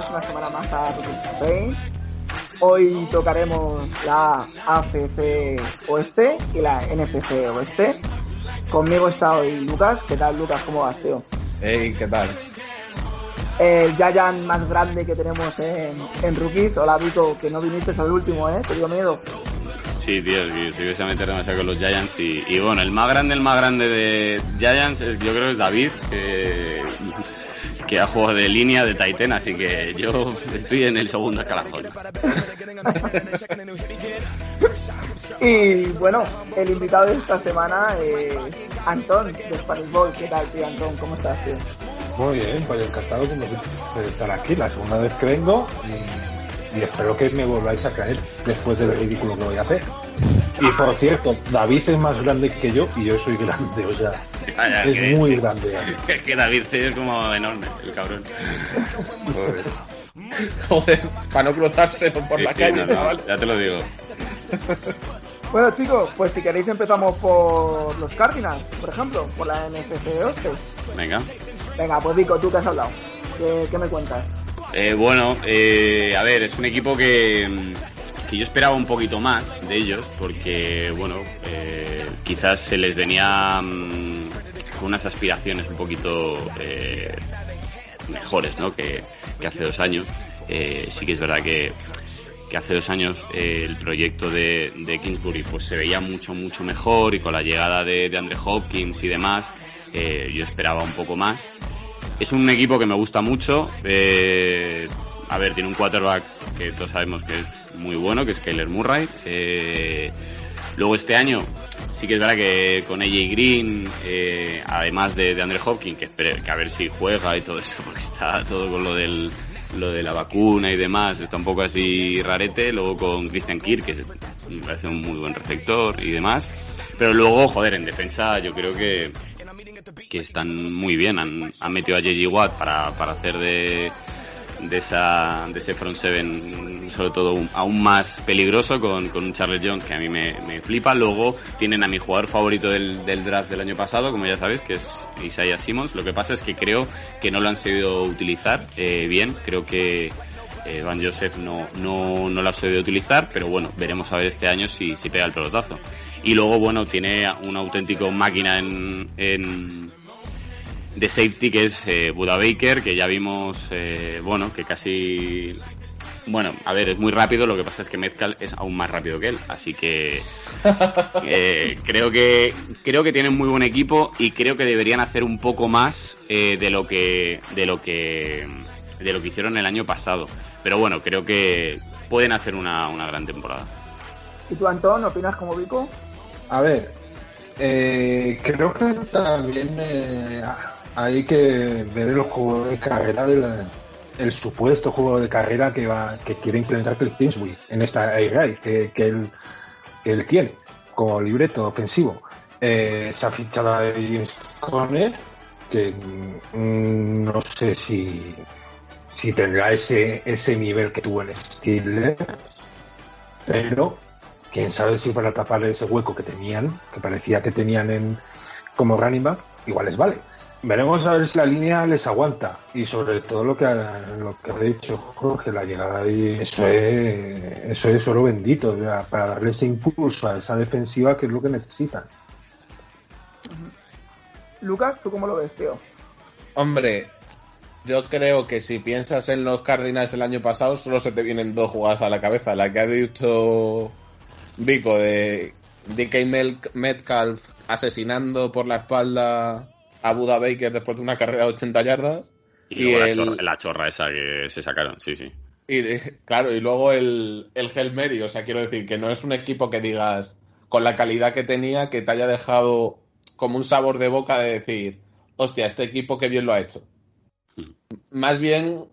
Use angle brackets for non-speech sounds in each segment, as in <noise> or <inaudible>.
Bienvenidos una semana más a Spain. Hoy tocaremos la AFC Oeste y la NFC Oeste. Conmigo está hoy Lucas. ¿Qué tal, Lucas? ¿Cómo vas, tío? Hey, ¿qué tal? El Giant más grande que tenemos en, en Rookies. Hola, Vico, que no viniste al último, ¿eh? Te dio miedo. Sí, tío, si ibas a meter demasiado con los Giants y, y, bueno, el más grande, el más grande de Giants es, yo creo que es David, que, que ha jugado de línea de Titan, así que yo estoy en el segundo escalafón. <laughs> y bueno, el invitado de esta semana es Antón de Spanish Ball. ¿Qué tal, tío, Antón? ¿Cómo estás, tío? Muy bien, pues encantado de estar aquí, la segunda vez que vengo y, y espero que me volváis a caer después del ridículo que voy a hacer. Y por cierto, David es más grande que yo y yo soy grande, o sea, ya, es que- muy grande. Es que David es como enorme, el cabrón. Joder, para no cruzarse por Sí, la sí, calle, no, no, chaval. ya te lo digo. Bueno, chicos, pues si queréis empezamos por los Cardinals, por ejemplo, por la NFC Oeste. Venga. Venga, pues Vico, tú que has hablado. ¿Qué, qué me cuentas? Eh, bueno, eh, a ver, es un equipo que, que yo esperaba un poquito más de ellos, porque, bueno, eh, quizás se les venía mm, con unas aspiraciones un poquito eh, mejores, ¿no? Que, que hace dos años. Eh, sí que es verdad que, que hace dos años el proyecto de, de Kingsbury pues se veía mucho, mucho mejor y con la llegada de, de Andre Hopkins y demás, yo esperaba un poco más. Es un equipo que me gusta mucho. A ver, tiene un quarterback que todos sabemos que es muy bueno, que es Kyler Murray. Eh, luego este año sí que es verdad que con AJ Green, eh, además de, de Andre Hopkins, que, a ver si juega y todo eso, <laughs> porque está todo con lo del lo de la vacuna y demás, está un poco así rarete. Luego con Christian Kirk, que me parece un muy buen receptor y demás. Pero luego, joder, en defensa yo creo que, que están muy bien. Han, han metido a JJ Watt para, para hacer de, de, esa, de ese front seven, sobre todo un- aún más peligroso con, con un Charles Jones que a mí me, me flipa. Luego tienen a mi jugador favorito del, del draft del año pasado, como ya sabéis, que es Isaiah Simmons. Lo que pasa es que creo que no lo han sabido utilizar eh, bien. Creo que eh, Van Joseph no, no, no lo ha sabido utilizar, pero bueno, veremos a ver este año si, si pega el pelotazo. Y luego, bueno, tiene un auténtico máquina en, en, de safety que es eh, Buda Baker, que ya vimos, eh, bueno, que casi... Bueno, a ver, es muy rápido, lo que pasa es que Mezcal es aún más rápido que él, así que <laughs> eh, creo que creo que tienen muy buen equipo y creo que deberían hacer un poco más eh, de lo que de lo que de lo que hicieron el año pasado. Pero bueno, creo que pueden hacer una, una gran temporada. ¿Y tú, Antón, opinas como Vico? A ver, eh, creo que también eh, hay que ver el juego de carrera del el supuesto juego de carrera que va que quiere implementar Cliff Kingsbury en esta raid que, que él que él tiene como libreto ofensivo. Eh, se ha fichado James Conner, que mm, no sé si si tendrá ese ese nivel que tuvo en Steelers, pero quién sabe si para tapar ese hueco que tenían, que parecía que tenían en como running back, igual les vale. Veremos a ver si la línea les aguanta y sobre todo lo que ha, lo que ha dicho Jorge, la llegada y eso es eso es oro bendito ya, para darle ese impulso a esa defensiva que es lo que necesitan. Lucas, ¿tú cómo lo ves, tío? Hombre, yo creo que si piensas en los Cardinals del año pasado, solo se te vienen dos jugadas a la cabeza. La que ha dicho Vico de DK Metcalf asesinando por la espalda a Buda Baker después de una carrera de 80 yardas. Y, Y luego el- la, chorra, la chorra esa que se sacaron, sí, sí. Y de- claro, y luego el, el Hail Mary, o sea, quiero decir que no es un equipo que digas con la calidad que tenía que te haya dejado como un sabor de boca de decir, hostia, este equipo que bien lo ha hecho. Mm. Más bien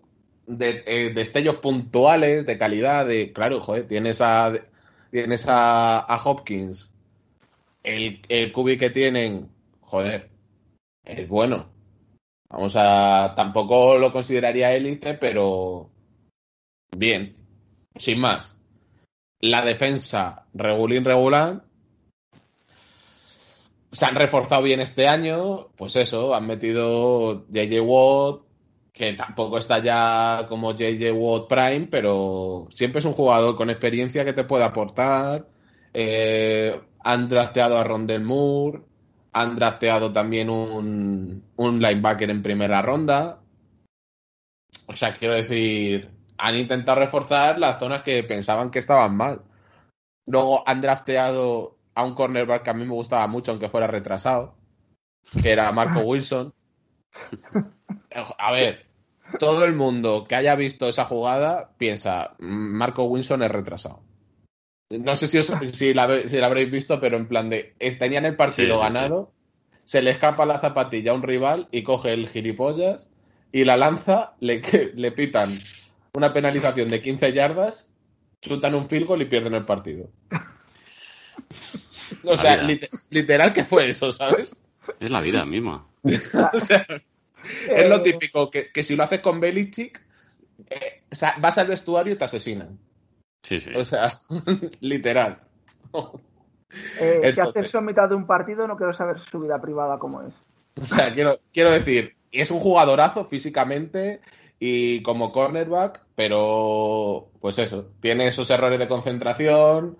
de eh, destellos puntuales, de calidad, de, claro, joder, tienes a, tienes a, Hopkins, el, el cubi que tienen, joder, es bueno. Vamos a, tampoco lo consideraría élite, pero bien, sin más. La defensa, regulín, regular. Se han reforzado bien este año, pues eso, han metido JJ Watt, que tampoco está ya como JJ Watt Prime, pero siempre es un jugador con experiencia que te puede aportar. Eh, han drafteado a Rondell Moore, han drafteado también un, un linebacker en primera ronda. O sea, quiero decir, han intentado reforzar las zonas que pensaban que estaban mal. Luego han drafteado a un cornerback que a mí me gustaba mucho, aunque fuera retrasado, que era Marco <laughs> Wilson. A ver, todo el mundo que haya visto esa jugada piensa, Marco Wilson es retrasado. No sé si, os, si, la, si, la, habréis visto, pero en plan de, tenían el partido sí, ganado, sí. se le escapa la zapatilla a un rival y coge el gilipollas y la lanza, le, <laughs> le pitan una penalización de 15 yardas, chutan un field goal y pierden el partido. <laughs> O sea, lit literal que fue eso, ¿sabes? Es la vida misma. <laughs> o sea, es lo típico, que, que, si lo haces con Belichick, eh, o sea, vas al vestuario y te asesinan. Sí, sí. O sea, <laughs> literal. Eh, Entonces, si hace eso en mitad de un partido, no quiero saber su vida privada cómo es. O sea, quiero, quiero decir, es un jugadorazo físicamente y como cornerback, pero pues eso, tiene esos errores de concentración,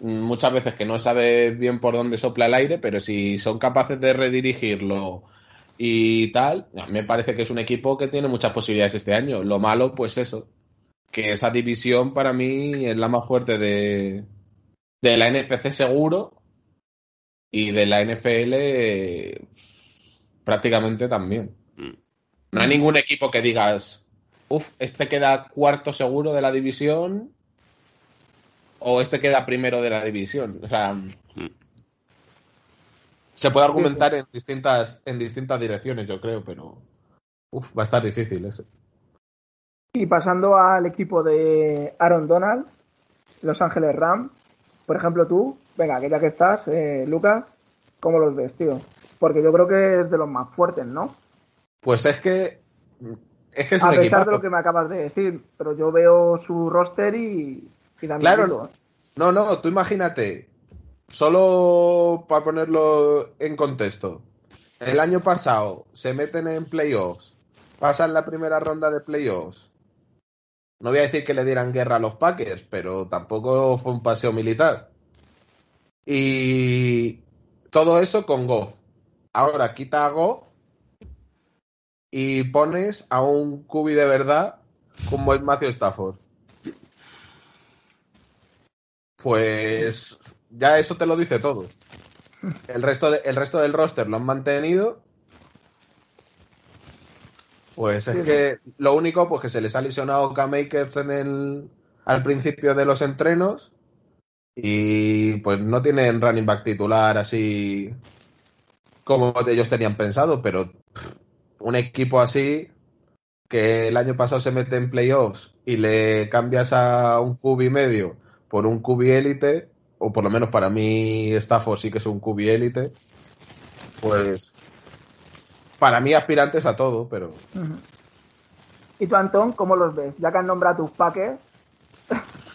muchas veces que no sabe bien por dónde sopla el aire, pero si son capaces de redirigirlo y tal, me parece que es un equipo que tiene muchas posibilidades este año. Lo malo, pues eso, que esa división para mí es la más fuerte de, de la NFC seguro y de la NFL eh, prácticamente también. No hay ningún equipo que digas, uff, este queda cuarto seguro de la división o este queda primero de la división. O sea, mm. Se puede argumentar en distintas, en distintas direcciones, yo creo, pero uf, va a estar difícil ese. Y pasando al equipo de Aaron Donald, Los Ángeles Rams, por ejemplo tú, venga, que ya que estás, eh, Lucas, ¿cómo los ves, tío? Porque yo creo que es de los más fuertes, ¿no? Pues es que es que es a pesar equipazo. de lo que me acabas de decir, pero yo veo su roster y, y Claro. No, no, tú imagínate, solo para ponerlo en contexto, el año pasado se meten en playoffs, pasan la primera ronda de playoffs. No voy a decir que le dieran guerra a los Packers, pero tampoco fue un paseo militar. Y todo eso con Goff. Ahora quita a Goff y pones a un cubi de verdad como es Matthew Stafford. Pues ya eso te lo dice todo. El resto, de, el resto del roster lo han mantenido. Pues es Sí. que lo único, pues que se les ha lesionado K-Makers en el, al principio de los entrenos. Y pues no tienen running back titular así como ellos tenían pensado, pero pff, un equipo así que el año pasado se mete en playoffs y le cambias a un cubi medio por un cubi élite, o por lo menos para mí Stafford sí que es un cubi élite, pues para mí aspirantes a todo, pero. ¿Y tú, Antón, cómo los ves? Ya que han nombrado tus Packers,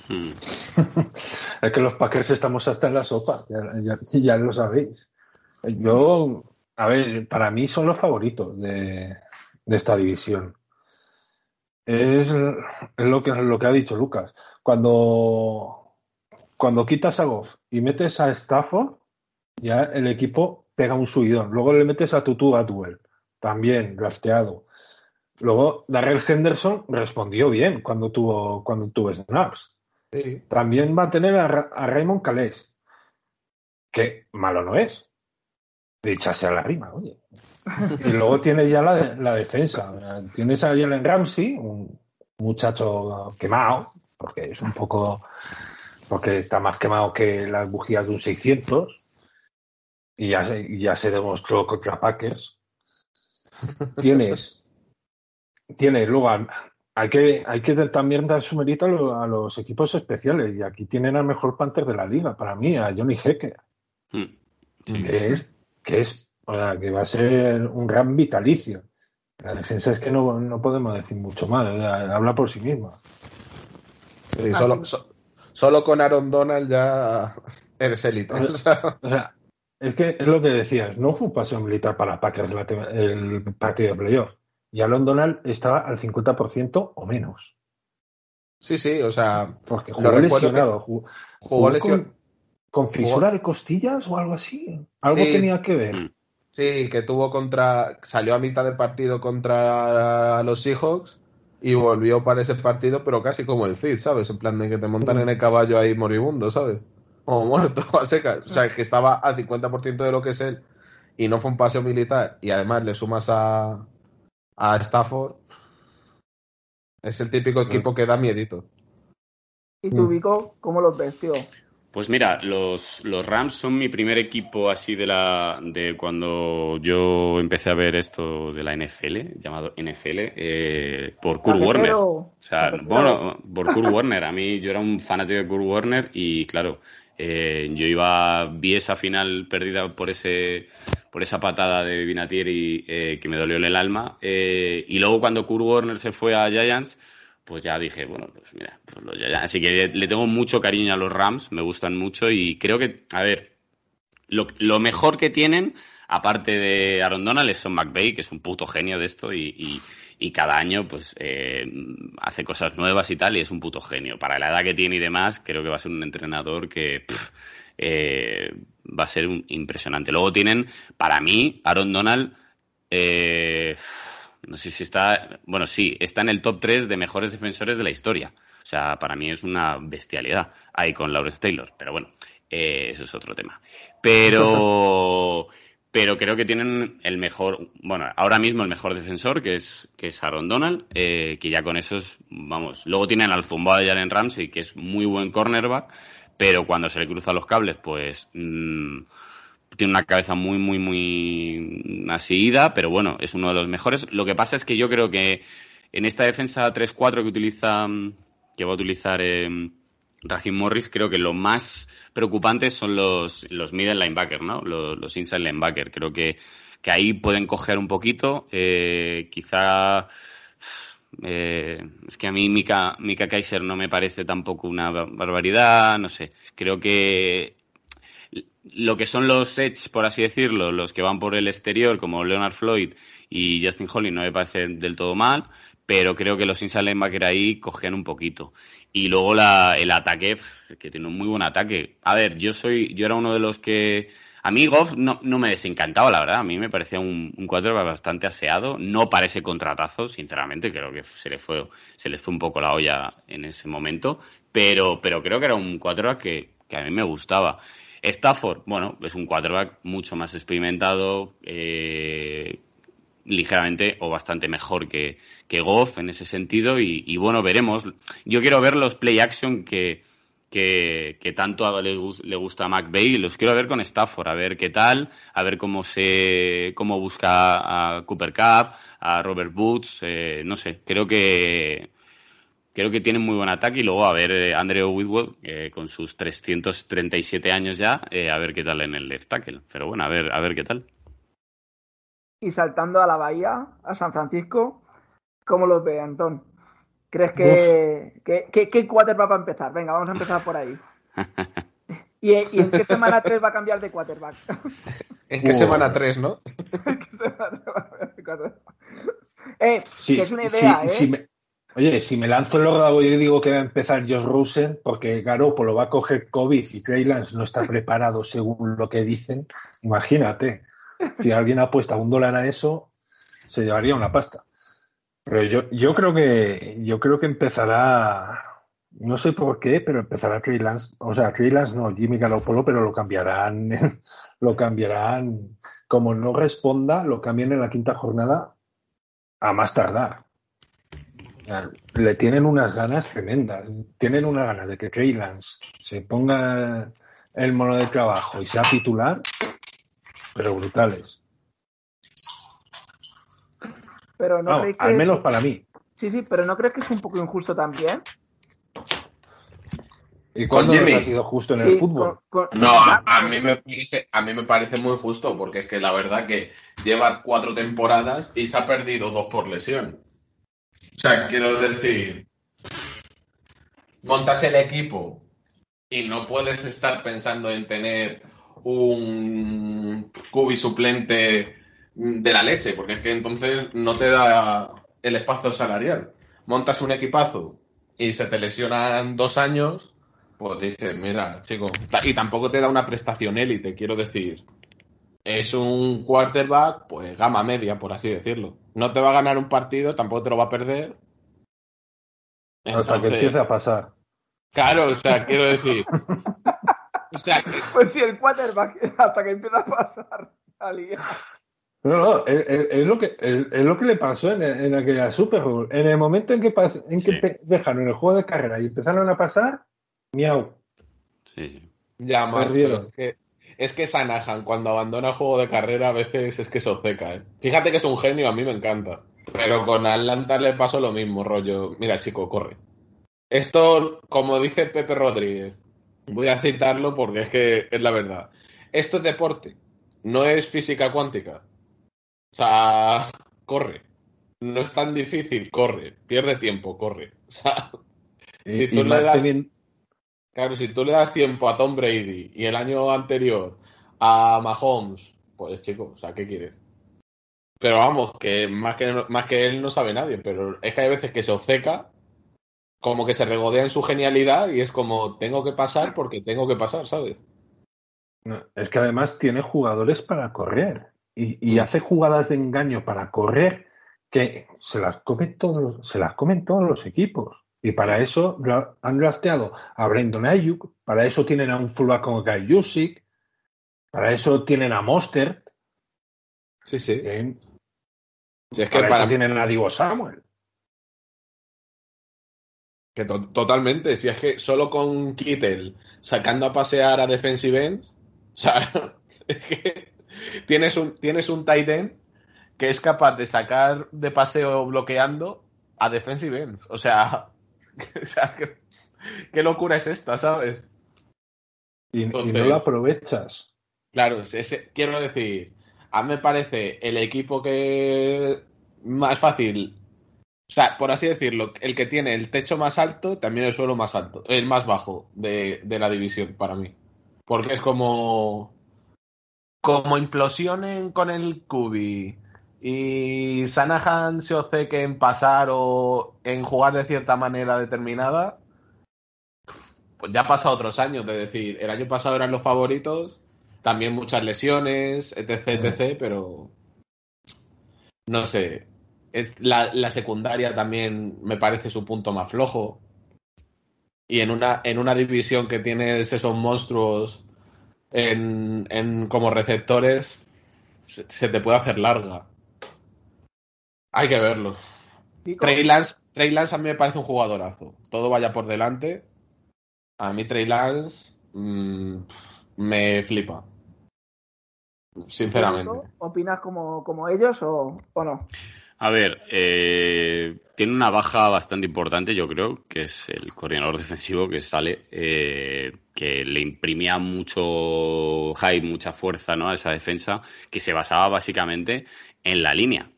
Mm. <laughs> Es que los Packers estamos hasta en la sopa, ya, ya- ya lo sabéis. Yo, a ver, para mí son los favoritos de, de esta división. Es, es lo, que, lo que ha dicho Lucas. Cuando, cuando quitas a Goff y metes a Stafford, ya el equipo pega un subidón. Luego le metes a Tutu Atwell, también drafteado. Luego Darrell Henderson respondió bien cuando tuvo, cuando tuvo snaps. sí. También va a tener a Raymond Calés, que malo no es. Dicha sea la rima, oye. Y luego <laughs> tiene ya la, la defensa. Tienes a Jalen Ramsey, un muchacho quemado, porque es un poco. Porque está más quemado que las bujías de un 600. Y ya se, ya se demostró contra Packers. <laughs> Tienes. Tienes luego a- hay que, hay que también dar su mérito a, lo- a los equipos especiales. Y aquí tienen al mejor Panther de la liga, para mí, a Johnny Hecker, Mm. Sí. que es, que es, o sea, que va a ser un gran vitalicio. La defensa es que no, no podemos decir mucho más, o sea, habla por sí misma. Sí, solo, so- solo con Aaron Donald ya eres élite. O sea, <laughs> O sea, es que es lo que decías, no fue un paseo militar para Packers el partido de playoff. y Alon Donald estaba al 50% o menos. Sí, sí, o sea. Porque jugó lesionado. Jugó, Jugó lesión. con, con fisura de costillas o algo así. Algo Sí. tenía que ver. Sí, que tuvo contra. Salió a mitad de partido contra los Seahawks y volvió para ese partido, pero casi como el Cid, ¿sabes? En plan de que te montan en el caballo ahí moribundo, ¿sabes? O muerto, <laughs> a secas. O sea, que estaba al 50% de lo que es él y no fue un paseo militar y además le sumas a, a Stafford. Es el típico equipo que da miedito. ¿Y tú, Mm. Vico, cómo los ves, tío? Pues mira, los, los Rams son mi primer equipo así de la de cuando yo empecé a ver esto de la NFL, llamado NFL, eh, por Kurt Cafetero, Warner. O sea, cafetero. bueno, por Kurt Warner. A mí yo era un fanático de Kurt Warner y claro, eh, yo iba, vi esa final perdida por ese por esa patada de Vinatieri eh, que me dolió en el alma. eh, y luego cuando Kurt Warner se fue a Giants, pues ya dije, bueno, pues mira, pues los Giants. Así que le tengo mucho cariño a los Rams, me gustan mucho y creo que, a ver, lo, lo mejor que tienen, aparte de Aaron Donald, es Son McVay, que es un puto genio de esto y, y- cada año pues eh, hace cosas nuevas y tal y es un puto genio. Para la edad que tiene y demás, creo que va a ser un entrenador que eh, va a ser un- impresionante. Luego tienen, para mí, Aaron Donald, eh, no sé si está, bueno, sí, está en el top 3 de mejores defensores de la historia. O sea, para mí es una bestialidad ahí con Lawrence Taylor, pero bueno, eh, eso es otro tema. Pero, <laughs> pero creo que tienen el mejor, bueno, ahora mismo el mejor defensor, que es, que es Aaron Donald, eh, que ya con esos, vamos, luego tienen al zumbado de Jalen Ramsey, que es muy buen cornerback, pero cuando se le cruzan los cables, pues mm, tiene una cabeza muy, muy, muy así ida, pero bueno, es uno de los mejores. Lo que pasa es que yo creo que en esta defensa 3-4 que utiliza, mm, que va a utilizar eh, Raheem Morris, creo que lo más preocupante son los, los middle linebacker, ¿no? Los, los inside linebacker. Creo que, que ahí pueden coger un poquito, eh, quizá eh, es que a mí Mika, Mika Kaiser no me parece tampoco una ba- barbaridad, no sé. Creo que lo que son los edge, por así decirlo, los que van por el exterior, como Leonard Floyd y Justin Holly, no me parece del todo mal, pero creo que los inside linebacker ahí cogían un poquito. Y luego la, el ataque, que tiene un muy buen ataque. A ver, yo soy, yo era uno de los que a mí Goff no, no me desencantaba, la verdad. A mí me parecía un, un bastante aseado. No parece contratazo, sinceramente. Creo que se le fue, se le fue un poco la olla en ese momento. Pero, pero creo que era un quarterback que, que a mí me gustaba. Stafford, bueno, es un quarterback mucho más experimentado, eh, ligeramente o bastante mejor que, que Goff en ese sentido. Y, bueno, veremos. Yo quiero ver los play action que, que, que tanto a- le, le gusta a McVeigh y los quiero ver con Stafford, a ver qué tal, a ver cómo se cómo busca a Cooper Cup, a Robert Woods, eh, no sé, creo que creo que tienen muy buen ataque y luego a ver eh, Andrew Whitworth eh, con sus 337 años ya, eh, a ver qué tal en el left tackle, pero bueno, a ver a ver qué tal. Y saltando a la bahía, a San Francisco, ¿cómo los ve, Antón? ¿Crees que, que, que, qué quarterback va a empezar? Venga, vamos a empezar por ahí. <laughs> ¿Y, y en qué semana 3 va a cambiar de quarterback? <laughs> ¿En qué Uh. semana 3, no? <laughs> ¿En qué semana 3 va a cambiar de quarterback? Eh, Sí, que es una sí, idea, ¿eh? me- oye, si me lanzo el órdago y digo que va a empezar Josh Rosen, porque Garoppolo va a coger COVID y Trey Lance no está preparado según lo que dicen, imagínate. Si alguien apuesta un dólar a eso, se llevaría una pasta. Pero yo, yo creo que yo creo que empezará, no sé por qué, pero empezará Trey Lance, o sea, Trey Lance no, Jimmy Garoppolo, pero lo cambiarán, <laughs> lo cambiarán, como no responda, lo cambian en la quinta jornada a más tardar. Le tienen unas ganas tremendas. Tienen unas ganas de que Trey Lance se ponga el mono de trabajo y sea titular, pero brutales. Pero no creéis que... al menos para mí. Sí, sí, pero ¿no crees que es un poco injusto también? ¿Y Con cuándo Jimmy. ha sido justo en el fútbol? con- con- No, a, a mí me parece, a mí me parece muy justo, porque es que la verdad que lleva cuatro temporadas y se ha perdido dos por lesión. O sea, quiero decir, montas el equipo y no puedes estar pensando en tener un cubi suplente de la leche, porque es que entonces no te da el espacio salarial. Montas un equipazo y se te lesionan dos años, pues dices, mira, chico, y tampoco te da una prestación élite, quiero decir. Es un quarterback, pues gama media, por así decirlo. No te va a ganar un partido, tampoco te lo va a perder. Hasta que empiece a pasar. Claro, o sea, quiero decir. <laughs> O sea, Pues sí, el quarterback, hasta que empieza a pasar la liga. No, no, es, lo que, es, lo que le pasó en, en, aquella Super Bowl. En el momento en que, en que dejaron el juego de carrera y empezaron a pasar, miau. Sí, sí. Ya, Marcio, es que, es que Sanahan cuando abandona juego de carrera a veces es que se obceca, ¿eh? Fíjate que es un genio, a mí me encanta. Pero con Atlanta le pasó lo mismo, rollo. Mira, chico, corre. Esto, como dice Pepe Rodríguez, voy a citarlo porque es que es la verdad. Esto es deporte, no es física cuántica. O sea, corre. No es tan difícil, corre. Pierde tiempo, corre. <laughs> O sea, si tú le das, claro, si tú le das tiempo a Tom Brady y el año anterior a Mahomes, pues chico, o sea, ¿qué quieres? Pero vamos, que más que, más que él no sabe nadie, pero es que hay veces que se obceca, como que se regodea en su genialidad y es como, tengo que pasar porque tengo que pasar, ¿sabes? es que además tiene jugadores para correr y, hace jugadas de engaño para correr que se las, comen todos, se las comen todos los equipos. Y para eso han drafteado a Brandon Ayuk, para eso tienen a un fullback como Guy Yusik, para eso tienen a Mostert. Sí, sí. si es que para, eso tienen a Divo Samuel. Que totalmente, si es que solo con Kittel sacando a pasear a defensive ends, o sea, <laughs> es que tienes un, tienes un tight end que es capaz de sacar de paseo bloqueando a defensive ends. O sea, <laughs> ¿qué, locura es esta, sabes? Y, no lo aprovechas. Claro, quiero decir, a mí me parece el equipo que más fácil, o sea, por así decirlo, el que tiene el techo más alto, también el suelo más alto, el más bajo de, de la división para mí. Porque es como como implosionen con el Kubi y Sanahan se oceque en pasar o en jugar de cierta manera determinada, pues ya ha pasado otros años, de decir, el año pasado eran los favoritos, también muchas lesiones, etc, etc, pero no sé, la, la, secundaria también me parece su punto más flojo. Y en una, en una división que tienes esos monstruos en, en como receptores se, te puede hacer larga. Hay que verlo. Trey Lance, Trey Lance a mí me parece un jugadorazo. Todo vaya por delante. A mí Trey Lance mm, me flipa. Sinceramente. ¿Opinas como, como ellos o, o no? A ver, eh, tiene una baja bastante importante, yo creo, que es el coordinador defensivo que sale, eh, que le imprimía mucho hype, mucha fuerza ¿no? a esa defensa, que se basaba básicamente en la línea.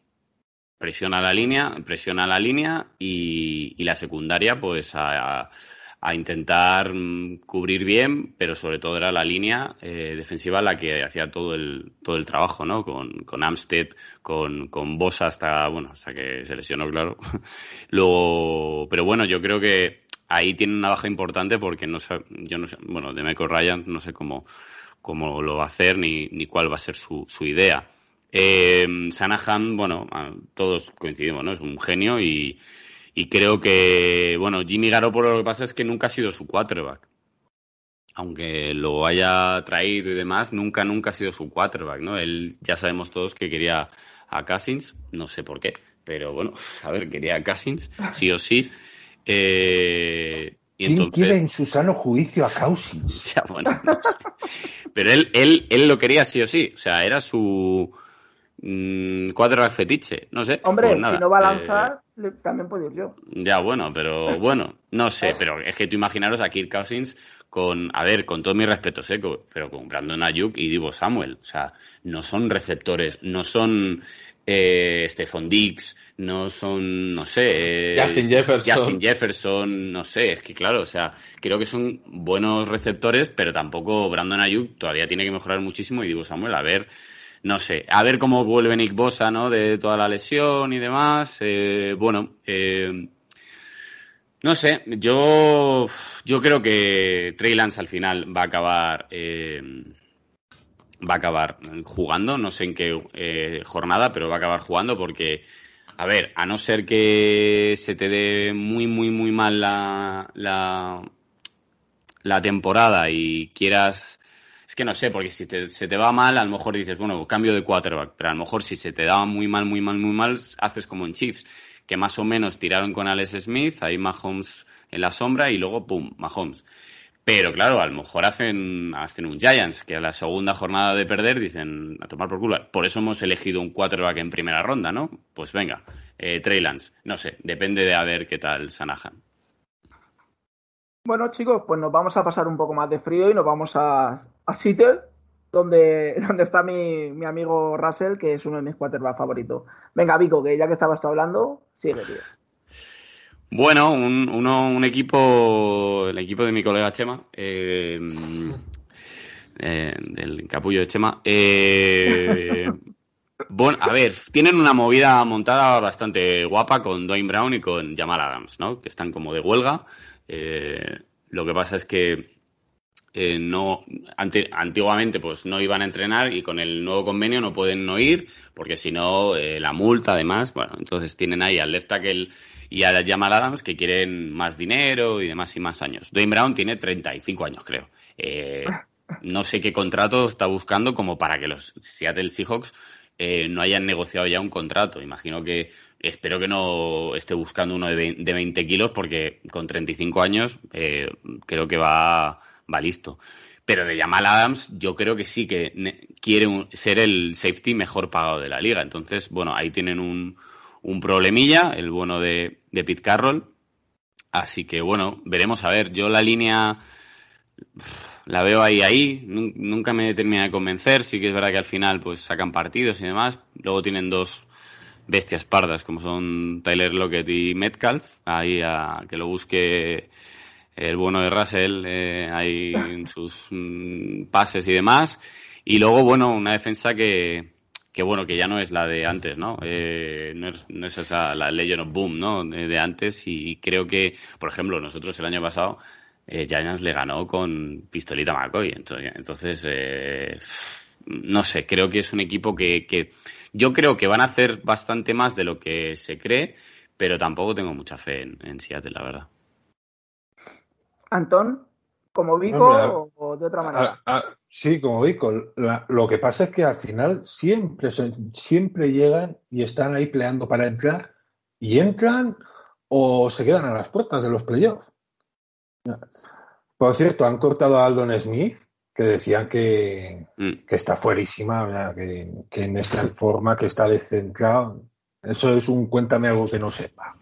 Presiona la línea, presiona la línea y, y la secundaria, pues a a intentar mm, cubrir bien, pero sobre todo era la línea eh, defensiva la que hacía todo el, todo el trabajo, ¿no? Con, con Amstead, con, con Bosa hasta, bueno, hasta que se lesionó, claro. <laughs> Luego, pero bueno, yo creo que ahí tiene una baja importante porque no sé, yo no sé, bueno, de Michael Ryan no sé cómo, cómo lo va a hacer ni, ni cuál va a ser su, su idea. Eh, Sanahan, bueno, todos coincidimos, ¿no? Es un genio y, y creo que, bueno, Jimmy Garoppolo lo que pasa es que nunca ha sido su quarterback. Aunque lo haya traído y demás, nunca, nunca ha sido su quarterback, ¿no? Él ya sabemos todos que quería a Cousins, no sé por qué, pero bueno, <laughs> a ver, quería a Cousins, sí o sí. Eh, y ¿Quién quiere en su sano juicio a Cousins? <laughs> Ya, bueno, Pero él, él, él lo quería sí o sí, o sea, era su, Mm, cuatro fetiche, no sé. Hombre, pues si no va a lanzar, también puedo ir yo. Ya, bueno, pero bueno, no sé, <laughs> pero es que tú imaginaros a Kirk Cousins con, a ver, con todo mi respeto seco, pero con Brandon Ayuk y Divo Samuel. O sea, no son receptores, no son eh, Stephon Dix, no son, no sé, eh, Justin Jefferson. Justin Jefferson, no sé, es que claro, o sea, creo que son buenos receptores, pero tampoco Brandon Ayuk todavía tiene que mejorar muchísimo y Divo Samuel, a ver no sé, a ver cómo vuelve Nick Bosa, ¿no? De toda la lesión y demás. Eh, bueno, eh, no sé, yo, yo creo que Trey Lance al final va a acabar, eh, va a acabar jugando, no sé en qué eh, jornada, pero va a acabar jugando porque, a ver, a no ser que se te dé muy, muy, muy mal la, la, la temporada y quieras es que no sé, porque si se te va mal, a lo mejor dices, bueno, cambio de quarterback, pero a lo mejor si se te da muy mal, muy mal, muy mal, haces como en Chiefs, que más o menos tiraron con Alex Smith, ahí Mahomes en la sombra y luego, pum, Mahomes. Pero claro, a lo mejor hacen, hacen un Giants, que a la segunda jornada de perder dicen a tomar por culo. Por eso hemos elegido un quarterback en primera ronda, ¿no? Pues venga, eh, Trey Lance. No sé, depende de a ver qué tal Sanahan. Bueno, chicos, pues nos vamos a pasar un poco más de frío y nos vamos a, a Seattle, donde, <laughs> donde está mi, mi, amigo Russell, que es uno de mis quarterbacks favoritos. Venga, Vico, que ya que estabas hablando, sigue, tío. Bueno, un, uno, un equipo, el equipo de mi colega Chema, eh, eh, del capullo de Chema. Eh, <laughs> bueno, a ver, tienen una movida montada bastante guapa con Dwayne Brown y con Jamal Adams, ¿no? Que están como de huelga. Eh, lo que pasa es que eh, no ante, antiguamente pues no iban a entrenar y con el nuevo convenio no pueden no ir porque si no eh, la multa además bueno entonces tienen ahí al left tackle y a Jamal Adams que quieren más dinero y demás y más años. Dwayne Brown tiene 35 años creo. Eh, no sé qué contrato está buscando como para que los Seattle Seahawks eh, no hayan negociado ya un contrato imagino que espero que no esté buscando uno de 20, de 20 kilos porque con 35 años eh, creo que va listo. Pero de Jamal Adams, yo creo que sí que quiere ser el safety mejor pagado de la liga. Entonces, bueno, ahí tienen un, un problemilla, el bueno de, de Pete Carroll. Así que, bueno, veremos a ver. Yo la línea la veo ahí, ahí. Nunca me termina de convencer. Sí que es verdad que al final, pues sacan partidos y demás. Luego tienen dos bestias pardas, como son Tyler Lockett y Metcalf. Ahí a que lo busque el bueno de Russell eh, ahí en sus mm, pases y demás. Y luego, bueno, una defensa que, que bueno, que ya no es la de antes, ¿no? Eh, no, es, no, es, esa la Legend of Boom, ¿no? De, antes y creo que, por ejemplo, nosotros el año pasado, eh, Giants le ganó con pistolita McCoy. Entonces, entonces eh, no sé, creo que es un equipo que, que yo creo que van a hacer bastante más de lo que se cree, pero tampoco tengo mucha fe en, en Seattle, la verdad. Antón, como Vico Hombre, a, o de otra manera. A, a, sí, como Vico. La, lo que pasa es que al final siempre, siempre llegan y están ahí peleando para entrar y entran o se quedan a las puertas de los playoffs. Por cierto, han cortado a Aldon Smith, que decían que, mm. que está fuerísima, que, que en esta forma que está descentrado. Eso es un cuéntame algo que no sepa.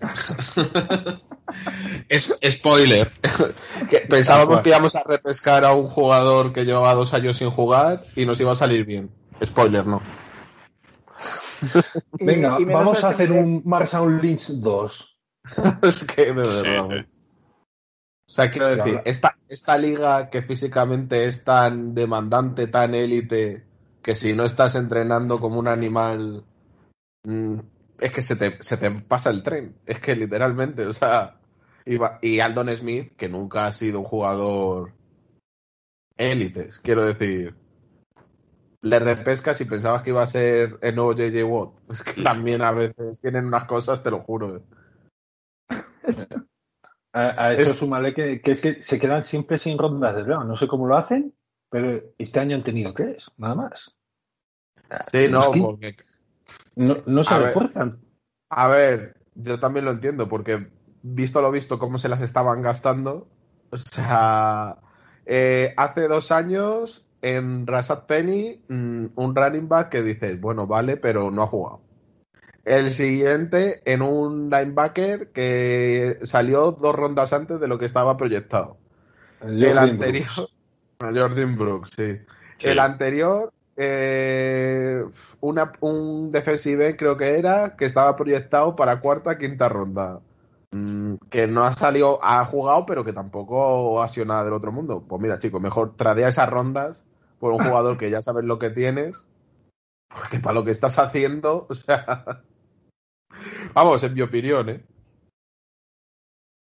<laughs> es spoiler. <laughs> Pensábamos que íbamos a repescar a un jugador que llevaba dos años sin jugar y nos iba a salir bien. Spoiler, no. Venga, y, y vamos a hacer un Marshall Lynch 2. <laughs> es que de verdad. Sí, sí. O sea, quiero decir, esta, esta liga que físicamente es tan demandante, tan élite, que si no estás entrenando como un animal, mmm, es que se te, se te pasa el tren. Es que literalmente, o sea. Y Aldon Smith, que nunca ha sido un jugador élites, quiero decir. Le repescas y pensabas que iba a ser el nuevo JJ Watt. <laughs> Es que también a veces tienen unas cosas, te lo juro. <laughs> A, a eso es... súmale que, que, es que se quedan siempre sin rondas de draft. No sé cómo lo hacen, pero este año han tenido tres, nada más. Sí, no, porque no, no se a refuerzan. Ver, a ver, yo también lo entiendo, porque visto lo visto, cómo se las estaban gastando. O sea, eh, hace dos años en Rasad Penny, mmm, un running back que dices, bueno, vale, pero no ha jugado. El siguiente en un linebacker que salió dos rondas antes de lo que estaba proyectado. El, el anterior. Brooks. <laughs> Jordan Brooks, sí. sí. El anterior eh, una, un defensive creo que era que estaba proyectado para cuarta quinta ronda mm, que no ha salido ha jugado pero que tampoco ha sido nada del otro mundo pues mira chicos mejor tradea esas rondas por un jugador que ya sabes lo que tienes <laughs> Porque para lo que estás haciendo, o sea. Vamos, en mi opinión, ¿eh?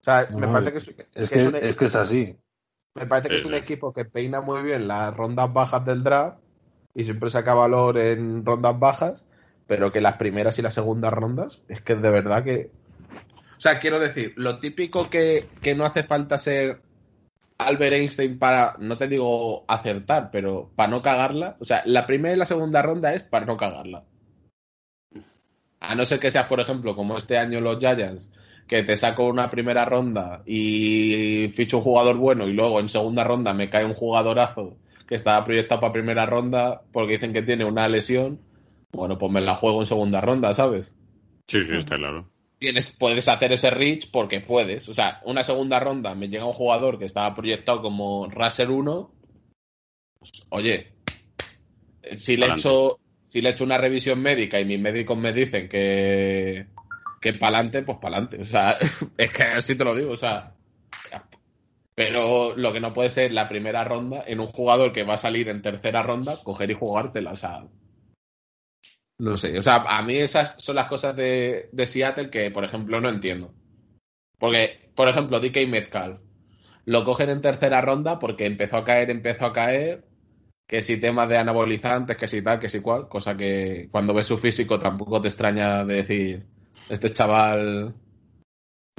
O sea, me parece que es, que que, es un, es que es así. me parece que es un equipo que peina muy bien las rondas bajas del draft y siempre saca valor en rondas bajas, pero que las primeras y las segundas rondas es que de verdad que. O sea, quiero decir, lo típico que, que no hace falta ser Albert Einstein para, no te digo acertar, pero para no cagarla. O sea, la primera y la segunda ronda es para no cagarla. A no ser que seas, por ejemplo, como este año los Giants, que te saco una primera ronda y ficho un jugador bueno y luego en segunda ronda me cae un jugadorazo que estaba proyectado para primera ronda porque dicen que tiene una lesión. Bueno, pues me la juego en segunda ronda, ¿sabes? Sí, sí, está claro. tienes, puedes hacer ese reach porque puedes. O sea, una segunda ronda me llega un jugador que estaba proyectado como Raser 1. pues, oye, si le, echo, si le echo una revisión médica y mis médicos me dicen que, que pa'lante, pues pa'lante. O sea, <laughs> es que así te lo digo. O sea, pero lo que no puede ser la primera ronda en un jugador que va a salir en tercera ronda, coger y jugártela. O sea, no sé, o sea, a mí esas son las cosas de, de Seattle que, por ejemplo, no entiendo. Porque, por ejemplo, DK Metcalf lo cogen en tercera ronda porque empezó a caer, empezó a caer, que si temas de anabolizantes, que si tal, que si cual, cosa que cuando ves su físico tampoco te extraña de decir, este chaval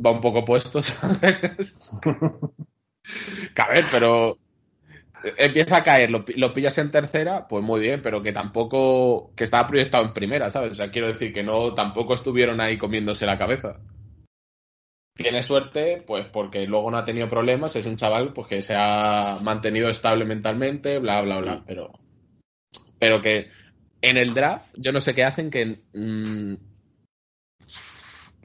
va un poco puesto, <laughs> ¿sabes? Que a ver, pero empieza a caer, lo, lo pillas en tercera, pues muy bien, pero que tampoco, que estaba proyectado en primera, ¿sabes? O sea, quiero decir que no, tampoco estuvieron ahí comiéndose la cabeza. Tiene suerte, pues porque luego no ha tenido problemas, es un chaval pues que se ha mantenido estable mentalmente, bla, bla, bla, pero, pero que en el draft, yo no sé qué hacen que, mm,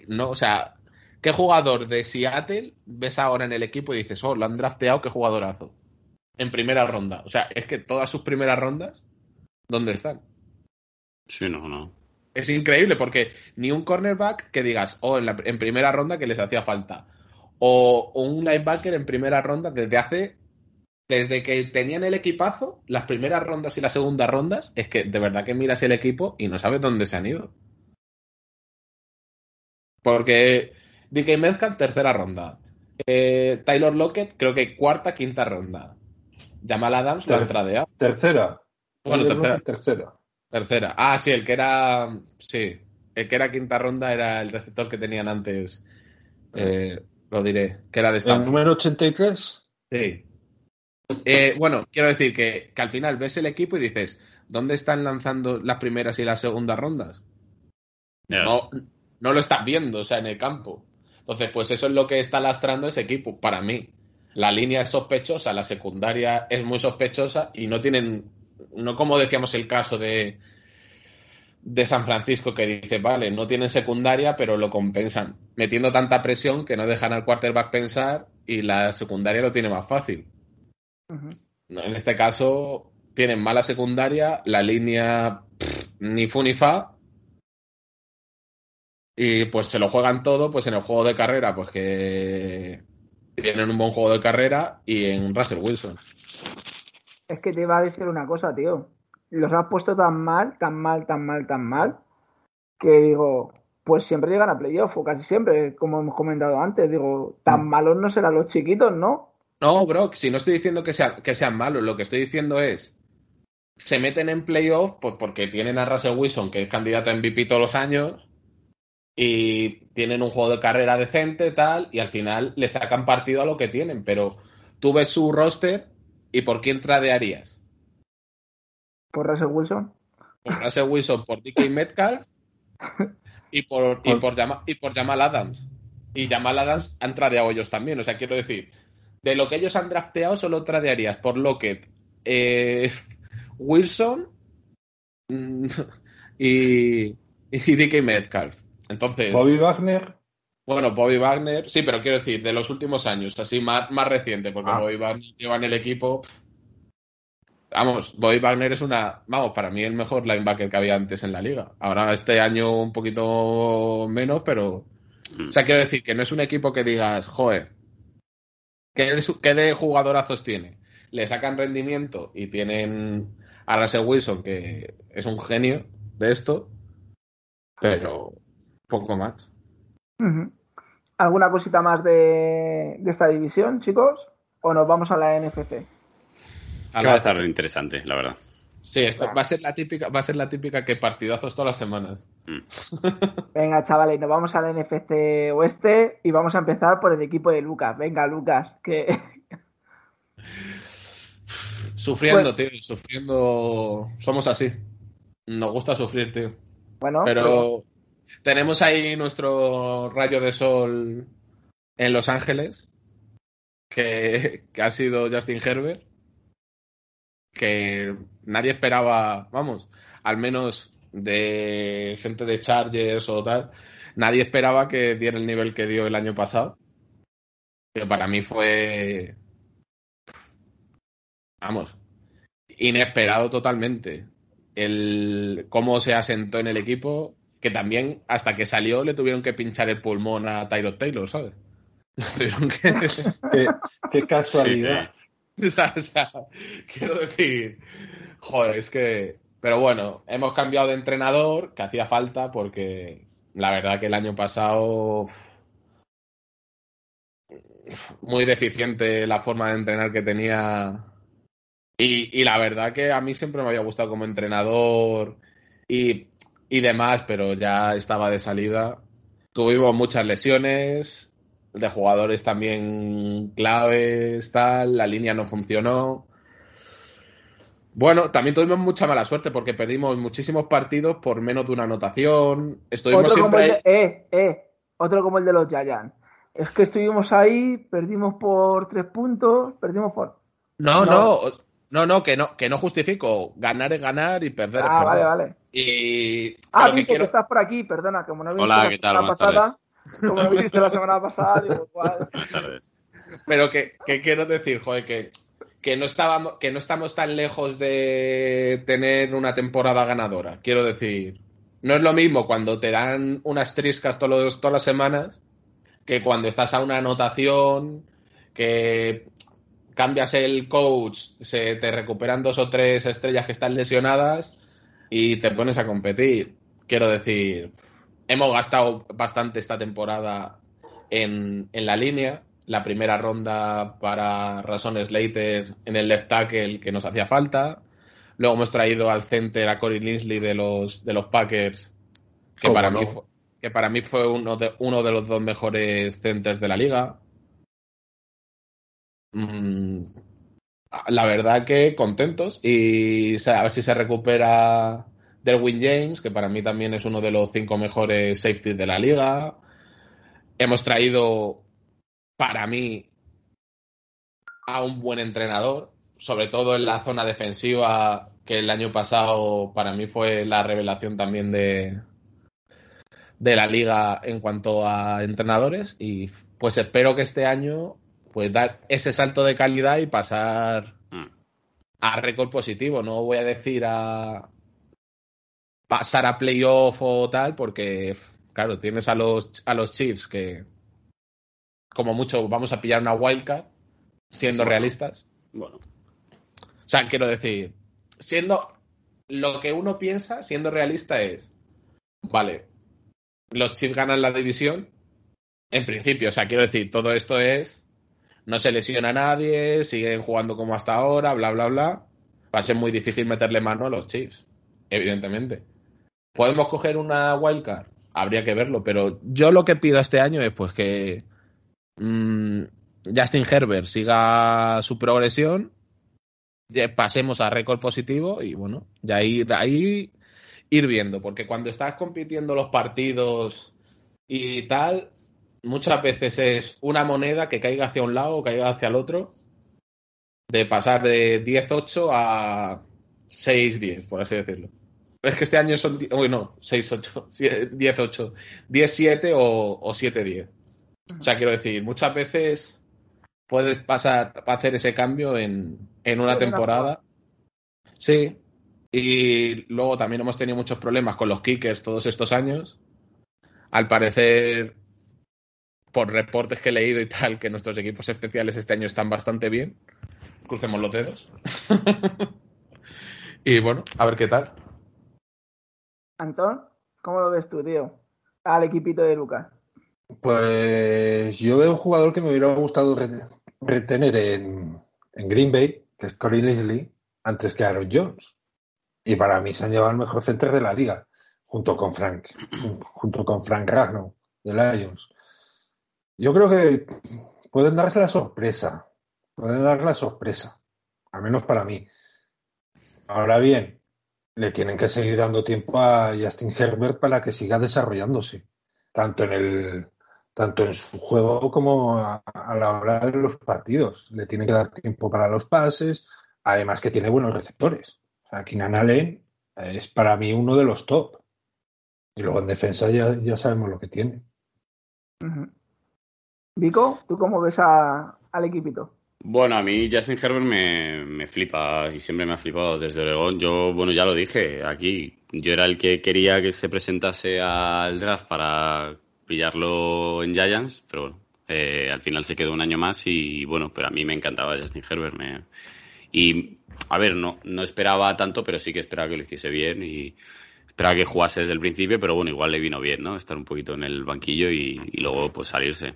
no, o sea, ¿qué jugador de Seattle ves ahora en el equipo y dices, oh, lo han drafteado, qué jugadorazo? En primera ronda. O sea, es que todas sus primeras rondas, ¿dónde están? Sí, no, no. Es increíble porque ni un cornerback que digas, oh, en, la- en primera ronda que les hacía falta. O, o un linebacker en primera ronda que desde hace, desde que tenían el equipazo, las primeras rondas y las segundas rondas, es que de verdad que miras el equipo y no sabes dónde se han ido. Porque DK Metcalf, tercera ronda. Eh, Taylor Lockett, creo que cuarta, quinta ronda. Jamal Adams Ter- tradeado. Tercera. Bueno, tercera. tercera. Tercera. Ah, sí, el que era. Sí. El que era quinta ronda era el receptor que tenían antes. Eh, lo diré. Que era de El Stanford. número 83. Sí. Eh, bueno, quiero decir que, que al final ves el equipo y dices, ¿dónde están lanzando las primeras y las segundas rondas? No, no lo estás viendo, o sea, en el campo. Entonces, pues eso es lo que está lastrando ese equipo, para mí. La línea es sospechosa, la secundaria es muy sospechosa y no tienen, no como decíamos el caso de, de San Francisco que dice, vale, no tienen secundaria, pero lo compensan, metiendo tanta presión que no dejan al quarterback pensar y la secundaria lo tiene más fácil. En este caso, tienen mala secundaria, la línea pff, ni fu ni fa. Y pues se lo juegan todo, pues en el juego de carrera, pues que tienen un buen juego de carrera y en Russell Wilson. Es que te iba a decir una cosa, tío. Los has puesto tan mal, tan mal, tan mal, tan mal, que digo, pues siempre llegan a playoff, o casi siempre, como hemos comentado antes. Digo, tan Mm. malos no serán los chiquitos, ¿no? No, Brock, si no estoy diciendo que, sea- que sean malos, lo que estoy diciendo es, se meten en playoff pues porque tienen a Russell Wilson, que es candidato a MVP todos los años, y tienen un juego de carrera decente, tal, y al final le sacan partido a lo que tienen, pero tú ves su roster y por quién tradearías. Por Russell Wilson. Por Russell Wilson, por DK <laughs> Metcalf y por, y por, y por Jamal Adams. Y Jamal Adams han tradeado ellos también. O sea, quiero decir, de lo que ellos han drafteado, solo tradearías por Lockett, eh, Wilson mm, <laughs> y, y DK Metcalf. Entonces, Bobby Wagner. Bueno, Bobby Wagner, sí, pero quiero decir, de los últimos años, así más, más reciente, porque Ah. Bobby Wagner lleva en el equipo. Vamos, Bobby Wagner es una, vamos, para mí el mejor linebacker que había antes en la liga. Ahora este año un poquito menos, pero. Mm. O sea, quiero decir que no es un equipo que digas, joder, ¿qué de, qué de jugadorazos tiene? Le sacan rendimiento y tienen a Russell Wilson, que es un genio de esto, pero poco más. Ujú. ¿Alguna cosita más de, de esta división, chicos? ¿O nos vamos a la NFC? Va a estar interesante, la verdad. Sí, esto va a ser la típica, va a ser la típica que partidazos todas las semanas. Mm. <laughs> Venga, chavales, nos vamos al NFC Oeste y vamos a empezar por el equipo de Lucas. Venga, Lucas, que <laughs> Sufriendo, Pues- tío, sufriendo. Somos así. Nos gusta sufrir, tío. bueno, Pero tenemos ahí nuestro rayo de sol en Los Ángeles, que, que ha sido Justin Herbert, que nadie esperaba, vamos, al menos de gente de Chargers o tal, nadie esperaba que diera el nivel que dio el año pasado. Pero para mí fue, vamos, inesperado totalmente. El cómo se asentó en el equipo, que también hasta que salió le tuvieron que pinchar el pulmón a Tyrod Taylor, ¿sabes? <laughs> Tuvieron que- Qué, qué casualidad. <laughs> o sea, o sea, quiero decir, joder, es que, pero bueno, hemos cambiado de entrenador, que hacía falta, porque la verdad que el año pasado muy deficiente la forma de entrenar que tenía. Y, y la verdad que a mí siempre me había gustado como entrenador y, y demás, pero ya estaba de salida. Tuvimos muchas lesiones, de jugadores también claves, tal, la línea no funcionó. Bueno, también tuvimos mucha mala suerte porque perdimos muchísimos partidos por menos de una anotación. Estuvimos otro como, siempre el ahí. de, eh, eh, otro como el de los Giants. Es que estuvimos ahí, perdimos por tres puntos, perdimos por... No, No. no, no, no, que no, que no justifico. Ganar es ganar y perder es Ah, vale, perder. vale. Y Ah, lo que Vico, quiero- que estás por aquí, perdona, como no Hola, ¿qué la tal? Buenas pasada, como no viniste la semana pasada, digo, igual. Buenas tardes. Pero que, que quiero decir, joder, que, que no estábamos, que no estamos tan lejos de tener una temporada ganadora. Quiero decir, no es lo mismo cuando te dan unas triscas todos los- todas las semanas que cuando estás a una anotación, que cambias el coach, se te recuperan dos o tres estrellas que están lesionadas y te pones a competir. Quiero decir, hemos gastado bastante esta temporada en, en la línea. La primera ronda para Rason Slater en el left tackle que nos hacía falta. Luego hemos traído al center a Corey Linsley de los, de los Packers, que ¿Cómo para, no? mí fue, que para mí fue uno de, uno de los dos mejores centers de la liga. Mm, la verdad que contentos y a ver si se recupera Derwin James, que para mí también es uno de los cinco mejores safeties de la liga. Hemos traído, para mí, a un buen entrenador, sobre todo en la zona defensiva, que el año pasado para mí fue la revelación también de, de la liga en cuanto a entrenadores. Y pues espero que este año pues dar ese salto de calidad y pasar Mm. a récord positivo. No voy a decir a pasar a playoff o tal, porque claro, tienes a los a los Chiefs que como mucho vamos a pillar una wildcard, siendo Bueno. realistas. Bueno, O sea, quiero decir, siendo lo que uno piensa, siendo realista, es vale, los Chiefs ganan la división. En principio, o sea, quiero decir, todo esto es no se lesiona a nadie, siguen jugando como hasta ahora, bla, bla, bla. Va a ser muy difícil meterle mano a los Chiefs, evidentemente. ¿Podemos coger una wildcard? Habría que verlo, pero yo lo que pido este año es pues que mm, Justin Herbert siga su progresión, pasemos a récord positivo y bueno, ya ir ahí ir viendo, porque cuando estás compitiendo los partidos y tal, muchas veces es una moneda que caiga hacia un lado o caiga hacia el otro, de pasar de 10-8 a 6-10, por así decirlo. Es que este año son, uy, no, 6-8, 10-8, 10-7 o, o 7-10. O sea, quiero decir, muchas veces puedes pasar, hacer ese cambio en, en una temporada. Sí. Y luego también hemos tenido muchos problemas con los kickers todos estos años. Al parecer, por reportes que he leído y tal, que nuestros equipos especiales este año están bastante bien. Crucemos los dedos. <laughs> Y bueno, a ver qué tal. Antón, ¿cómo lo ves tú, tío? Al equipito de Lucas. Pues yo veo un jugador que me hubiera gustado retener en, en Green Bay, que es Corey Leslie, antes que Aaron Jones. Y para mí se han llevado el mejor center de la liga, junto con Frank, junto con Frank Ragnow de Lions. Yo creo que pueden darse la sorpresa, pueden dar la sorpresa, al menos para mí. Ahora bien, le tienen que seguir dando tiempo a Justin Herbert para que siga desarrollándose, tanto en el tanto en su juego como a, la hora de los partidos. Le tienen que dar tiempo para los pases, además que tiene buenos receptores. O sea, es para mí uno de los top. Y luego en defensa ya, ya sabemos lo que tiene. Vico, ¿tú cómo ves al equipito? Bueno, a mí Justin Herbert me, me, flipa y siempre me ha flipado desde Oregón. Yo, bueno, ya lo dije aquí. Yo era el que quería que se presentase al draft para pillarlo en Giants, pero bueno, eh, al final se quedó un año más y bueno, pero a mí me encantaba Justin Herbert. Y a ver, no, no esperaba tanto, pero sí que esperaba que lo hiciese bien y esperaba que jugase desde el principio, pero bueno, igual le vino bien, ¿no? Estar un poquito en el banquillo y, luego pues salirse.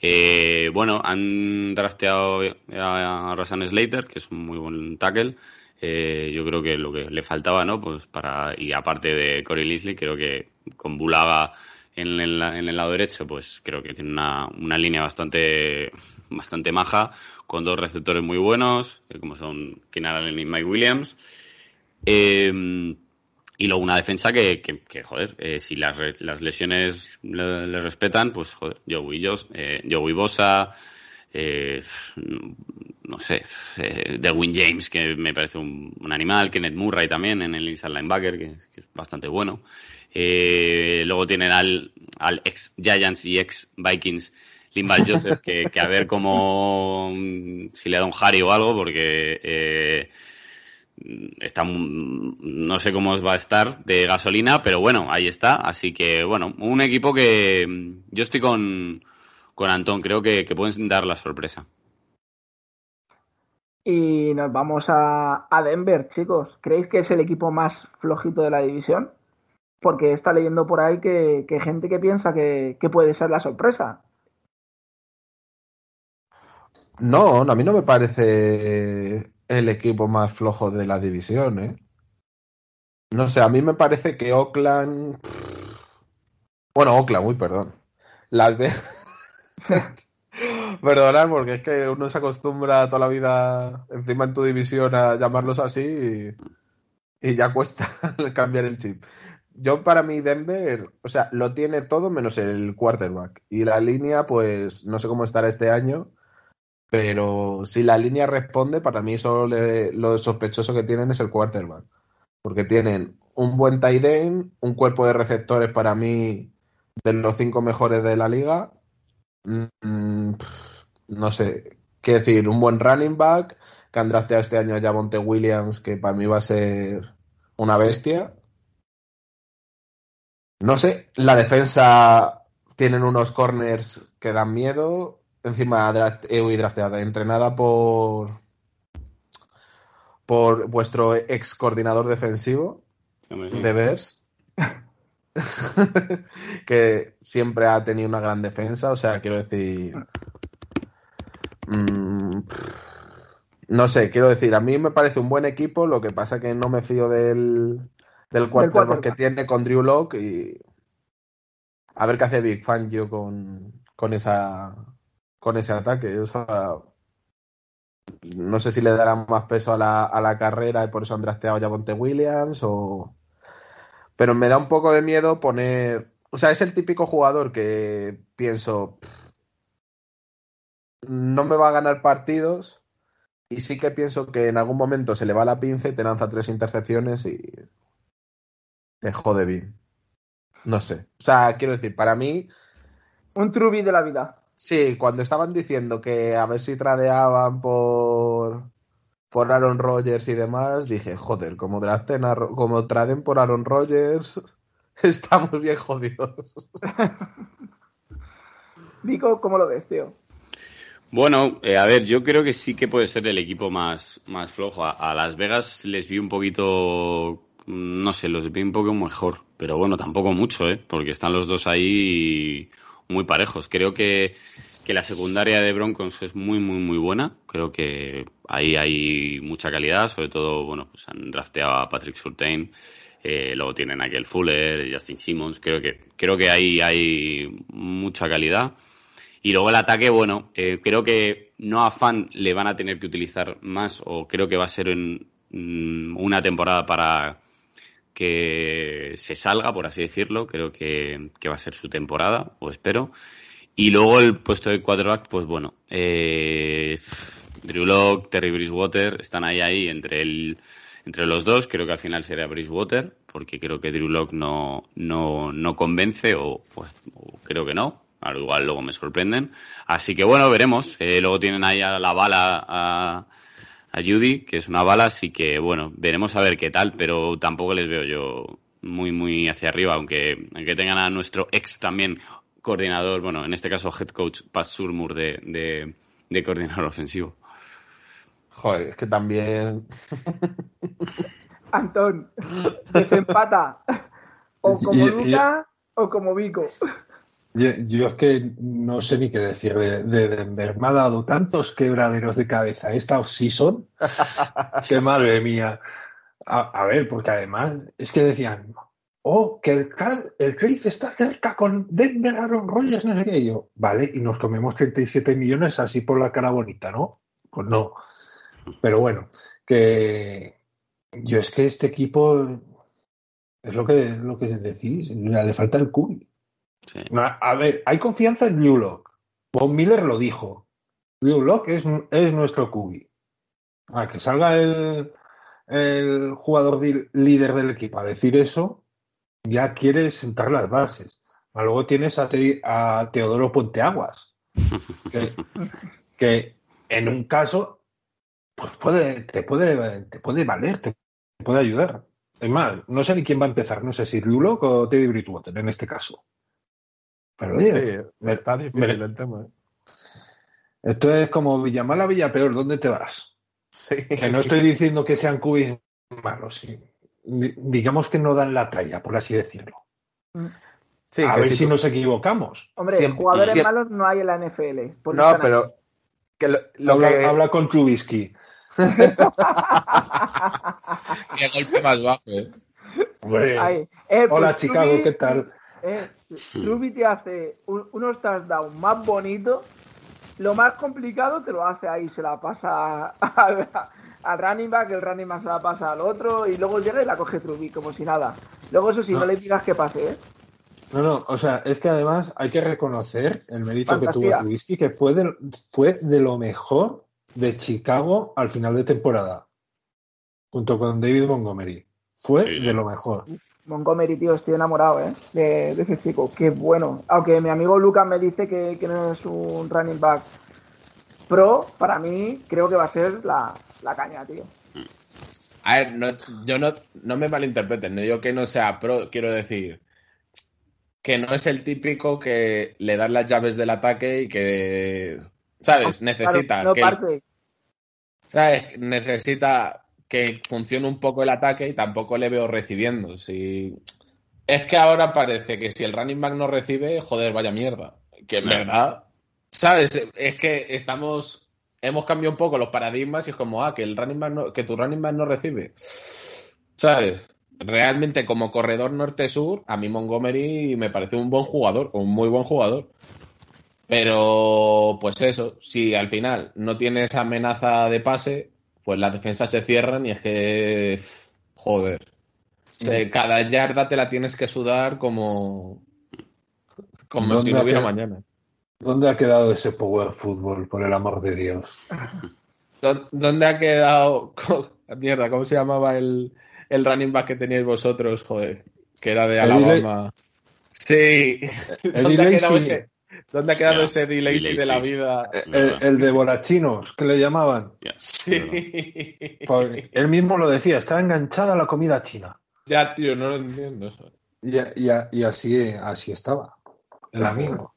Eh, bueno, han drafteado a Rasan Slater, que es un muy buen tackle. Eh, yo creo que lo que le faltaba, ¿no? Pues para, y aparte de Corey Leslie, creo que con Bulaga en el, en el lado derecho, pues creo que tiene una, una línea bastante, <laughs> bastante maja, con dos receptores muy buenos, eh, como son Keenan Allen y Mike Williams. Eh, y luego una defensa que, que, joder, eh, si las, las lesiones le, respetan, pues, joder, Joey, Josh, eh, Joey Bosa, eh, no sé, eh, Derwin James, que me parece un, un, animal, Kenneth Murray también en el inside linebacker, que, que es bastante bueno. Eh, luego tienen al, al ex Giants y ex Vikings Limbal <laughs> Joseph, que, que, a ver cómo, si le da un Harry o algo, porque está no sé cómo va a estar de gasolina, pero bueno, ahí está. Así que bueno, un equipo que yo estoy con, con Antón, creo que, que pueden dar la sorpresa. Y nos vamos a, a, Denver, chicos. ¿Creéis que es el equipo más flojito de la división? Porque está leyendo por ahí que, que gente que piensa que, que, puede ser la sorpresa. No, a mí no me parece el equipo más flojo de la división, ¿eh? No sé, a mí me parece que Oakland. Bueno, Oakland, uy, perdón. Las Vegas. <laughs> Perdonad, porque es que uno se acostumbra toda la vida encima en tu división a llamarlos así y, y ya cuesta <laughs> cambiar el chip. Yo para mí Denver, o sea, lo tiene todo menos el quarterback. Y la línea, pues no sé cómo estará este año, pero si la línea responde, para mí solo lo sospechoso que tienen es el quarterback. Porque tienen un buen tight end, un cuerpo de receptores para mí de los cinco mejores de la liga. Mm, no sé, qué decir, un buen running back, que han drafteado este año a Javonte Williams, que para mí va a ser una bestia. No sé, la defensa tienen unos corners que dan miedo encima y drafteada, entrenada por por vuestro ex coordinador defensivo de Bears, <laughs> que siempre ha tenido una gran defensa, o sea, quiero decir, mmm, no sé, quiero decir, a mí me parece un buen equipo, lo que pasa que no me fío del, del quarterback. que tiene con Drew Locke y a ver qué hace Big Fangio con, con esa con ese ataque. O sea, no sé si le darán más peso a la, a la carrera y por eso han drasteado ya Ponte Williams o... Pero me da un poco de miedo poner... O sea, es el típico jugador que pienso... No me va a ganar partidos y sí que pienso que en algún momento se le va la pinza y te lanza tres intercepciones y te jode bien. No sé. O sea, quiero decir, para mí... Un trubi de la vida. Sí, cuando estaban diciendo que a ver si tradeaban por por Aaron Rodgers y demás, dije, joder, como draften como traden por Aaron Rodgers, <laughs> estamos bien jodidos. <laughs> Nico, ¿cómo lo ves, tío? Bueno, eh, a ver, yo creo que sí que puede ser el equipo más, más flojo. A, a Las Vegas les vi un poquito, no sé, los vi un poco mejor, pero bueno, tampoco mucho, ¿eh? Porque están los dos ahí muy parejos. Creo que, que la secundaria de Broncos es muy, muy, muy buena. Creo que ahí hay mucha calidad, sobre todo, bueno, pues han drafteado a Patrick Surtain, eh, luego tienen a Kel Fuller, Justin Simmons. Creo que, creo que ahí hay mucha calidad. Y luego el ataque, bueno, eh, creo que no a Fan le van a tener que utilizar más, o creo que va a ser en, mm, una temporada para que se salga, por así decirlo. Creo que, que va a ser su temporada, o espero. Y luego el puesto de quarterback, pues bueno, eh, Drew Lock, Terry Bridgewater están ahí, ahí entre el, entre los dos. Creo que al final será Bridgewater, porque creo que Drew Lock no, no, no convence, o pues creo que no. Al igual luego me sorprenden. Así que bueno, veremos. Eh, luego tienen ahí a la bala a, a Judy, que es una bala, así que bueno, veremos a ver qué tal, pero tampoco les veo yo muy, muy hacia arriba, aunque, aunque tengan a nuestro ex también coordinador, bueno, en este caso head coach Pat Surmur de, de, de coordinador ofensivo. Joder, es que también. <laughs> Antón, desempata. O como Luca o como Vico. Yo, yo es que no sé ni qué decir de, de Denver. Me ha dado tantos quebraderos de cabeza esta off-season <laughs> que madre mía. A, a ver, porque además es que decían, oh, que el, el trade está cerca con Denver, Aaron Rodgers, no sé qué. Y yo, vale, y nos comemos 37 millones así por la cara bonita, ¿no? Pues no. Pero bueno, que yo es que este equipo es lo que, lo que decís, le falta el cubi. Sí. A ver, hay confianza en New Lock. Von Miller lo dijo. New Lock es, es nuestro QB. A que salga el, el jugador líder del equipo a decir eso, ya quiere sentar las bases. Luego tienes a, Te- a Teodoro Ponteaguas, que, <laughs> que en un caso pues puede, te, puede, te puede valer, te puede ayudar. Es más, no sé ni quién va a empezar, no sé si Lock o Teddy Bridgewater en este caso. Pero oye, Sí, me- está difícil me- el tema. ¿eh? esto es como Villamala, Villapeor, ¿dónde te vas? Sí. Que no estoy diciendo que sean cubis malos, sí. Digamos que no dan la talla, por así decirlo. Sí, a que ver si si tú- nos equivocamos. Hombre, Siempre- jugadores siempre- malos no hay en la NFL. No, pero. Que lo, lo habla, que, habla con Trubisky. <laughs> <laughs> que golpe más bajo, ¿eh? Hombre. Eh, Hola, pues Chicago, ¿qué tal? Eh, Truby te hace un- unos touchdowns más bonitos. Lo más complicado te lo hace ahí, se la pasa al, al running back, el running back se la pasa al otro y luego llega y la coge Truby como si nada. Luego eso sí, no, No. le digas que pase, ¿eh? No, no, o sea, es que además hay que reconocer el mérito que tuvo Trubisky, que fue de, fue de lo mejor de Chicago al final de temporada, junto con David Montgomery. Fue Sí. de lo mejor. Montgomery, tío, estoy enamorado, ¿eh? De, de ese chico, qué bueno. Aunque mi amigo Lucas me dice que, que no es un running back pro, para mí creo que va a ser la, la caña, tío. A ver, no, yo no, no me malinterpreten, no digo que no sea pro, quiero decir que no es el típico que le dan las llaves del ataque y que, ¿sabes? Necesita Claro, no que, parte. ¿sabes? Necesita que funcione un poco el ataque y tampoco le veo recibiendo. Si... Es que ahora parece que si el running back no recibe, joder, vaya mierda. Que en Claro. verdad, ¿sabes? Es que estamos, hemos cambiado un poco los paradigmas y es como, ah, que el running back no, que tu running back no recibe. ¿Sabes? Realmente como corredor norte-sur, a mí Montgomery me parece un buen jugador, un muy buen jugador. Pero, pues eso, si al final no tienes amenaza de pase, pues las defensas se cierran y es que, joder, se- cada yarda te la tienes que sudar como, como si ¿Dónde no ha hubiera quedado? mañana. ¿Dónde ha quedado ese power fútbol, por el amor de Dios? ¿Dó- ¿Dónde ha quedado? Mierda, ¿cómo se llamaba el, el running back que teníais vosotros? Joder, que era de Alabama. Sí. ¿Dónde ha quedado ese, ¿dónde ha quedado ese Eddie de la vida? El, el de Borachinos, que le llamaban. Sí. Porque él mismo lo decía, está enganchada a la comida china. Ya, tío, no lo entiendo. eso. Y, y- y así, así estaba, el amigo.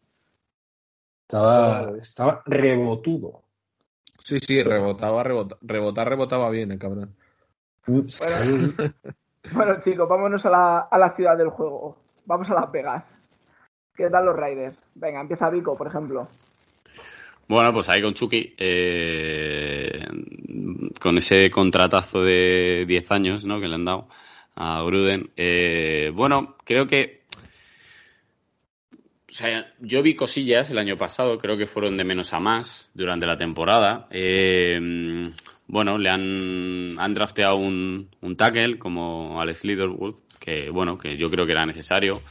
Estaba, estaba rebotudo. Sí, sí, rebotaba, rebota, rebotar, rebotaba bien el cabrón. Bueno, <laughs> bueno, chicos, vámonos a la, a la ciudad del juego. Vamos a Las Vegas. ¿Qué tal los Raiders? Venga, empieza Vico, por ejemplo. Bueno, pues ahí con Chucky, eh, con ese contratazo de 10 años ¿no? que le han dado a Gruden. Eh, bueno, creo que. O sea, yo vi cosillas el año pasado, creo que fueron de menos a más durante la temporada. Eh, bueno, le han, han drafteado un, un tackle como Alex Littlewood, que bueno, que yo creo que era necesario.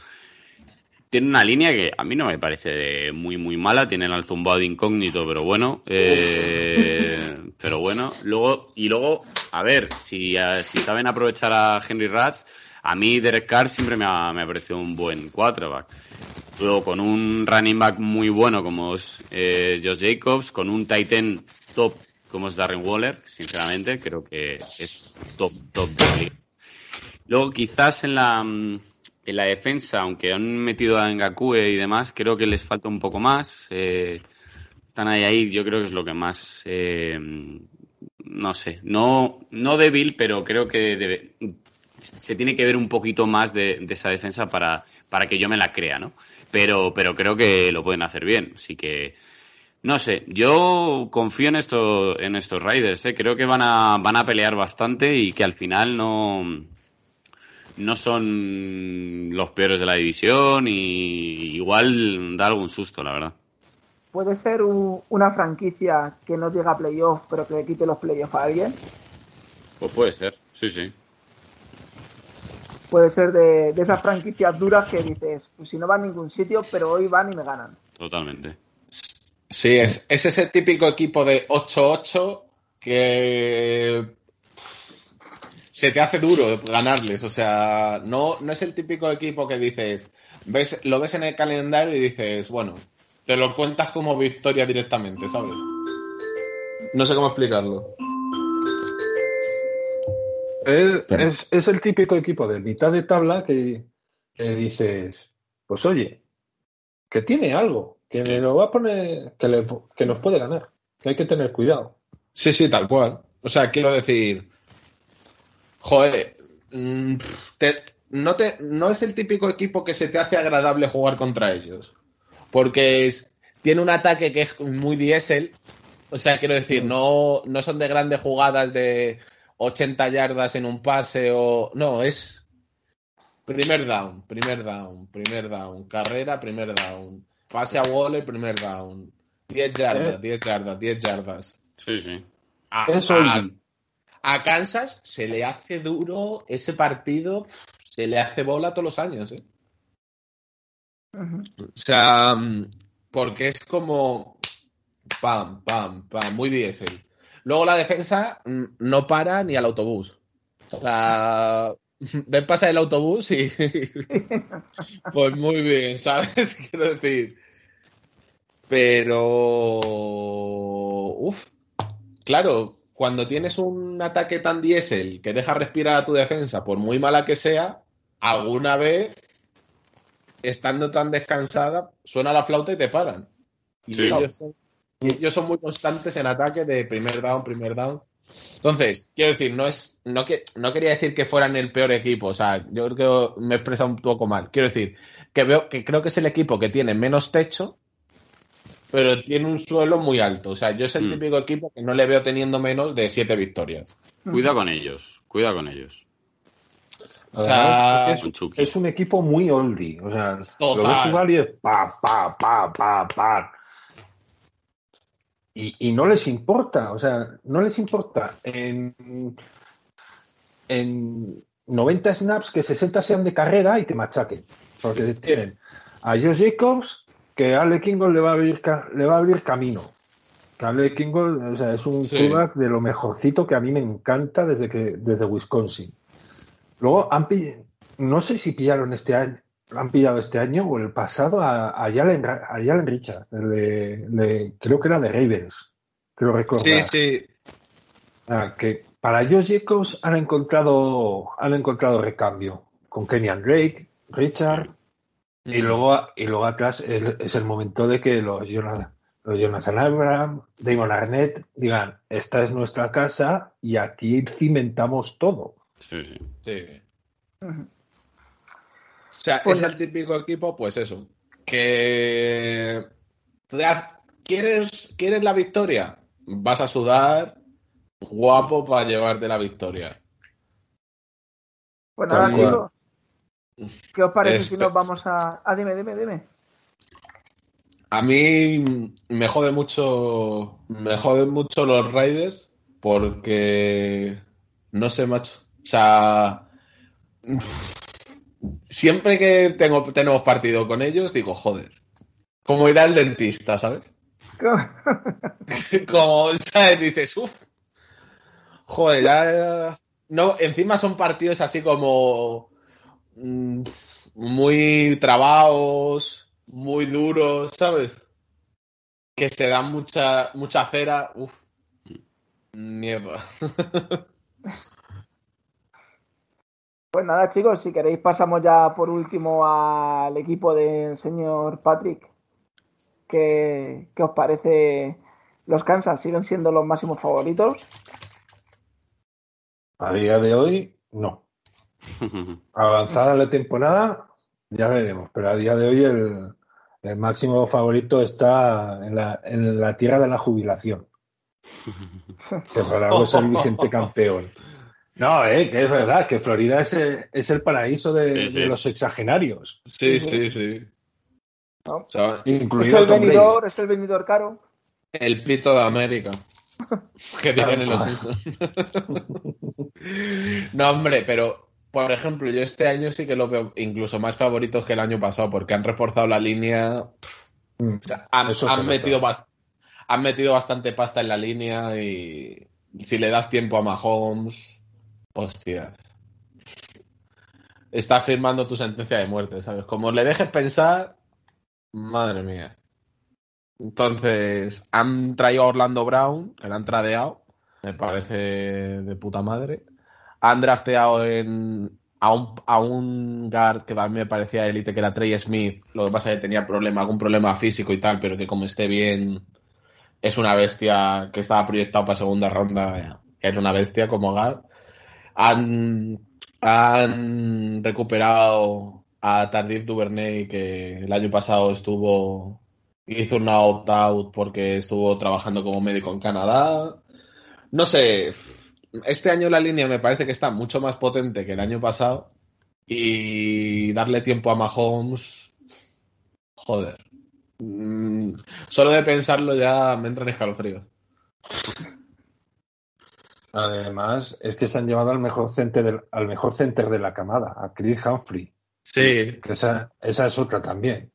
Tiene una línea que a mí no me parece muy, muy mala. Tiene el zumbado de incógnito, pero bueno. Eh, pero bueno. Luego, y luego, a ver, si, eh, si saben aprovechar a Henry Rats, a mí Derek Carr siempre me ha, me ha parecido un buen quarterback. Luego, con un running back muy bueno como es eh, Josh Jacobs, con un Titan top como es Darren Waller, sinceramente, creo que es top, top de la liga. Luego, quizás en la, mm, en la defensa, aunque han metido a Ngakue y demás, creo que les falta un poco más. Eh, están ahí, ahí, yo creo que es lo que más, eh, no sé, no, no débil, pero creo que se tiene que ver un poquito más de, esa defensa para, para que yo me la crea, ¿no? Pero, pero creo que lo pueden hacer bien, así que no sé, yo confío en esto, en estos Raiders, ¿eh? creo que van a, van a pelear bastante y que al final no, no son los peores de la división y igual da algún susto, la verdad. ¿Puede ser un- una franquicia que no llega a playoff, pero que le quite los playoffs a alguien? Pues puede ser, sí, sí. Puede ser de, de esas franquicias duras que dices, pues si no van a ningún sitio, pero hoy van y me ganan. Totalmente. Sí, es, es ese típico equipo de 8-8 que se te hace duro ganarles. O sea, no, no es el típico equipo que dices, ves, lo ves en el calendario y dices, bueno, te lo cuentas como victoria directamente, ¿sabes? No sé cómo explicarlo. Es, es- es el típico equipo de mitad de tabla que, que dices, pues oye, que tiene algo, que Sí. me lo va a poner, que, le- que nos puede ganar, que hay que tener cuidado. Sí, sí, tal cual. O sea, quiero decir, joder, mm, te- no, te, no es el típico equipo que se te hace agradable jugar contra ellos. Porque es- tiene un ataque que es muy diésel. O sea, quiero decir, no, no son de grandes jugadas de 80 yardas en un pase o... No, es primer down, primer down, primer down, carrera, primer down, pase a Waller, primer down, 10 yardas, 10 yardas, 10 yardas. Sí, sí. A, Es a- oldie. A Kansas se le hace duro ese partido, se le hace bola todos los años. ¿eh? O sea, mm, porque es como pam, pam, pam, muy diésel. Luego la defensa mm, no para ni al autobús. O sea, <laughs> ven pasar el autobús y <laughs> pues muy bien, ¿sabes? <laughs> Quiero decir. Pero, uff, claro, cuando tienes un ataque tan diésel que deja respirar a tu defensa, por muy mala que sea, alguna vez, estando tan descansada, suena la flauta y te paran. Y Sí. ellos, son, y ellos son muy constantes en ataque de primer down, primer down. Entonces, quiero decir, no es, no que, no quería decir que fueran el peor equipo, o sea, yo creo que me he expresado un poco mal. Quiero decir, que veo, que creo que es el equipo que tiene menos techo, pero tiene un suelo muy alto. O sea, yo es el Mm. típico equipo que no le veo teniendo menos de siete victorias. Cuida con ellos, cuida con ellos. O sea, es, que es, es un equipo muy oldie. O sea, lo Total. ves jugar y es pa, pa, pa, pa, pa. Y, y no les importa, o sea, no les importa en, en 90 snaps que 60 sean de carrera y te machaquen. Porque tienen a Josh Jacobs que Ale Kingold le va a abrir, le va a abrir camino. Que Ale Kingold, o sea, es un Sí. fullback de lo mejorcito que a mí me encanta desde que desde Wisconsin. Luego han no sé si pillaron este año, han pillado este año o el pasado a, a, Jalen, a Jalen Richard, el de- de- creo que era de Ravens, creo recordar. sí. Ah, que para Josh Jacobs han encontrado, han encontrado recambio con Kenyan Drake, Richard. Y luego, y luego atrás el- es el momento de que los Jonathan, los Jonathan Abraham, Damon Arnett digan, esta es nuestra casa y aquí cimentamos todo. Sí, sí. Sí. O sea, Pues- es el típico equipo, pues eso, que ¿quieres, ¿quieres la victoria? Vas a sudar guapo para llevarte la victoria. Pues nada, cual. chicos. ¿Qué os parece Es- si nos vamos a. Ah, dime, dime, dime. A mí me jode mucho, me joden mucho los Raiders porque no sé, macho. O sea, siempre que tengo, tenemos partido con ellos, digo, joder, como ir al dentista, ¿sabes? <laughs> Como, ¿sabes? Dices, uff, joder, ya, no, encima son partidos así como muy trabados, muy duros, ¿sabes? Que se dan mucha, mucha cera, uff, mierda. <laughs> Pues nada, chicos, si queréis pasamos ya por último al equipo del señor Patrick. ¿Qué, qué os parece? Los Kansas siguen siendo los máximos favoritos. A día de hoy, no. <laughs> Avanzada la temporada, ya veremos, pero a día de hoy el, el máximo favorito está en la, en la tierra de la jubilación. <laughs> Que por algo es el vigente campeón. No, eh, que es verdad, que Florida es el, es el paraíso de, Sí, sí. de los exagenarios, Sí, sí, sí. ¿no? O sea, Es el venidor, es el venidor caro. el pito de América. <laughs> Que tienen los. No, hombre, pero por ejemplo, yo este año sí que lo veo incluso más favoritos que el año pasado, porque han reforzado la línea. Mm. O sea, han, metido han metido bastante pasta en la línea y si le das tiempo a Mahomes, hostias. Está firmando tu sentencia de muerte, ¿sabes? Como le dejes pensar, madre mía. Entonces, han traído a Orlando Brown, que lo han tradeado, me parece de puta madre. Han drafteado en, a, un, a un guard que a mí me parecía élite, que era Trey Smith. Lo que pasa es que tenía problema, algún problema físico y tal, pero que como esté bien, es una bestia que estaba proyectado para segunda ronda. Es una bestia como guard. Han, han recuperado a Tardif Duvernay, que el año pasado estuvo hizo una opt-out porque estuvo trabajando como médico en Canadá. No sé, este año la línea me parece que está mucho más potente que el año pasado y darle tiempo a Mahomes, joder. Mm, Solo de pensarlo ya me entran escalofríos. Además, es que se han llevado al mejor center del- al mejor center de la camada, a Chris Humphrey, Sí, que esa, esa es otra también.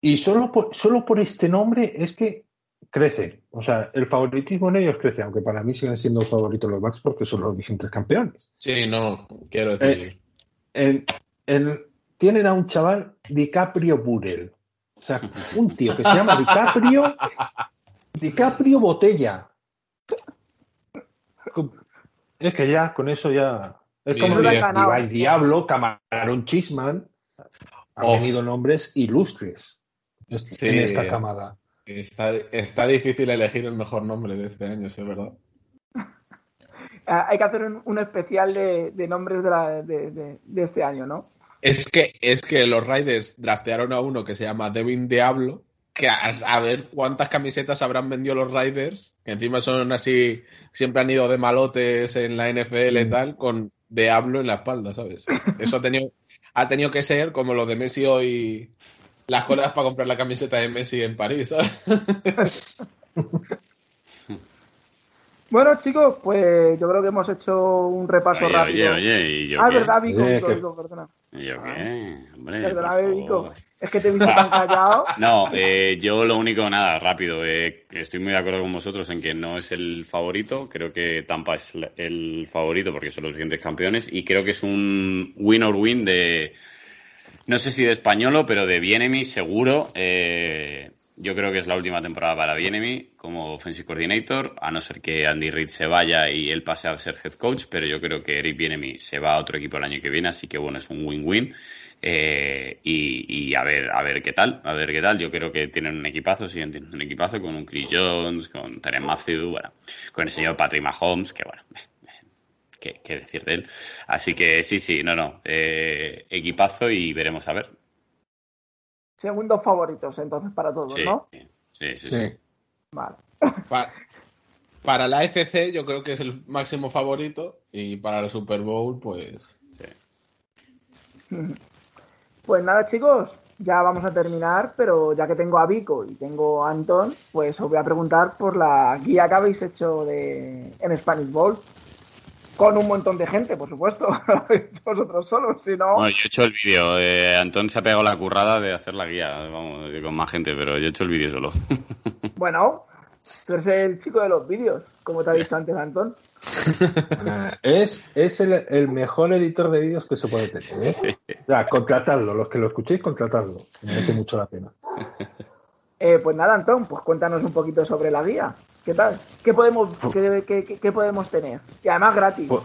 Y solo por, solo por este nombre es que crece. O sea, el favoritismo en ellos crece, aunque para mí siguen siendo favoritos los Bucks porque son los vigentes campeones. sí, no, quiero decir. En- en- tienen a un chaval DiCaprio Burel. O sea, un tío que se llama DiCaprio, <laughs> DiCaprio Botella. Es que ya, con eso ya. Es Bien, como bien. Divine Diablo, Camarón Chisman. Han Of. venido nombres ilustres Sí. en esta camada. Está, está difícil elegir el mejor nombre de este año, sí, es verdad. <laughs> Ah, Hay que hacer un, un especial de, de nombres de, la- de- de- de este año, ¿no? Es que, es que los Riders draftearon a uno que se llama Devin Diablo, que a, a ver cuántas camisetas habrán vendido los Riders, que encima son así, siempre han ido de malotes en la NFL y tal, con Diablo en la espalda, ¿sabes? <laughs> Eso ha tenido, ha tenido que ser como lo de Messi hoy, las colas para comprar la camiseta de Messi en París, ¿sabes? <laughs> Bueno, chicos, pues yo creo que hemos hecho un repaso Oye, rápido. oye, oye, ¿y yo ah, qué? verdad, Vico, Oye, Vico, que- Vico, perdona. ¿Y yo qué? Hombre, Perdóname, por Vico. Es que te he visto tan callado. <laughs> No, eh, yo lo único, nada, rápido. eh, estoy muy de acuerdo con vosotros en que no es el favorito. Creo que Tampa es el favorito porque son los siguientes campeones. Y creo que es un win or win de. No sé si de españolo, pero de Bienemi seguro. eh, yo creo que es la última temporada para Bienemy como offensive coordinator, a no ser que Andy Reid se vaya y él pase a ser head coach, pero yo creo que Eric Bienemy se va a otro equipo el año que viene, así que bueno, es un win-win. Eh, y, a ver, a ver qué tal, a ver qué tal. Yo creo que tienen un equipazo, siguen teniendo un equipazo con un Chris Jones, con Terence Matthew, bueno, con el señor Patrick Mahomes, que bueno, qué, qué decir de él. Así que sí, sí, no, no, eh, equipazo y veremos a ver segundos favoritos entonces para todos, ¿no? Sí, sí, sí. Vale. <laughs> Para, la FC yo creo que es el máximo favorito y para el Super Bowl pues... <laughs> Pues nada chicos, ya vamos a terminar, pero ya que tengo a Vico y tengo a Anton, pues os voy a preguntar por la guía que habéis hecho de en Spanish Bowl con un montón de gente, por supuesto. <laughs> Vosotros solos, si no. Bueno, yo he hecho el vídeo. Eh, Antón se ha pegado la currada de hacer la guía, vamos, con más gente, pero yo he hecho el vídeo solo. <laughs> bueno, tú eres el chico de los vídeos, como te ha visto antes, Antón. <laughs> es es el, mejor editor de vídeos que se puede tener. ¿eh? Ya, contratadlo, los que lo escuchéis, contratadlo. Merece mucho la pena. Eh, pues nada, Antón, pues cuéntanos un poquito sobre la guía. ¿Qué tal? ¿Qué podemos, qué, podemos tener? Y además gratis. Pues,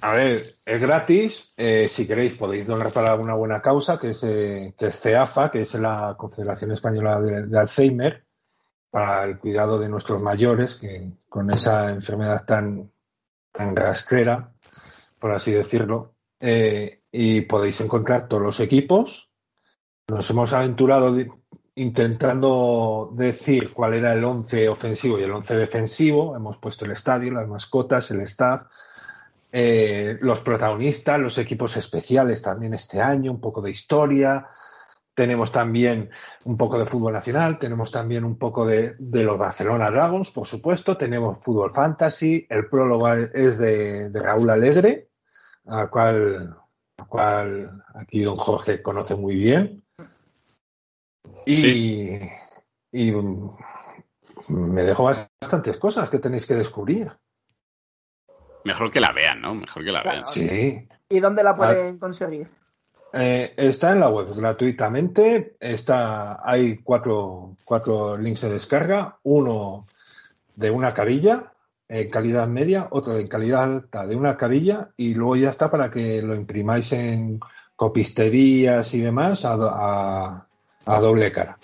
a ver, es gratis. Eh, si queréis, podéis donar para una buena causa, que es, eh, que es CEAFA, que es la Confederación Española de, Alzheimer, para el cuidado de nuestros mayores, que con esa enfermedad tan, tan rastrera, por así decirlo. Eh, y podéis encontrar todos los equipos. Nos hemos aventurado intentando decir cuál era el 11 ofensivo y el 11 defensivo. Hemos puesto el estadio, las mascotas, el staff, eh, los protagonistas, los equipos especiales también este año, un poco de historia. Tenemos también un poco de fútbol nacional, tenemos también un poco de, los Barcelona Dragons, por supuesto, tenemos fútbol fantasy, el prólogo es de, Raúl Alegre, al cual, al cual aquí don Jorge conoce muy bien. Y, me dejo bastantes cosas que tenéis que descubrir. Mejor que la vean, ¿no? Mejor que la vean. Sí. ¿Y dónde la pueden conseguir? Eh, está en la web gratuitamente. Está, hay cuatro, cuatro links de descarga. Uno de una carilla en calidad media, otro en calidad alta de una carilla y luego ya está para que lo imprimáis en copisterías y demás a, a doble cara.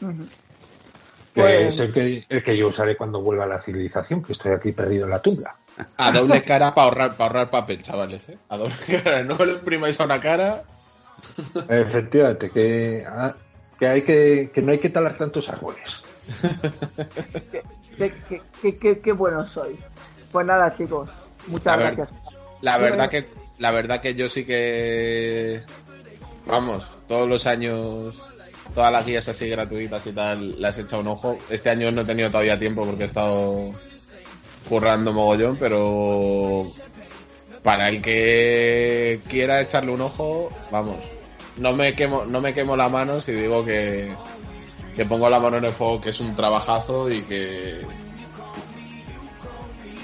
Que pues- es el que, el que yo usaré cuando vuelva a la civilización, que estoy aquí perdido en la tumba. A doble cara para ahorrar, para ahorrar papel, chavales. ¿eh? A doble <laughs> cara, no lo imprimáis a una cara. Efectivamente, que, ah, que, hay que, que no hay que talar tantos árboles. qué, qué, bueno soy. Pues nada, chicos, muchas gracias. la verdad que la verdad que yo sí que vamos, todos los años, todas las guías así gratuitas y tal, las he echado un ojo. Este año no he tenido todavía tiempo porque he estado currando mogollón, pero para el que quiera echarle un ojo, vamos, no me quemo, no me quemo la mano si digo que, que pongo la mano en el fuego, que es un trabajazo y que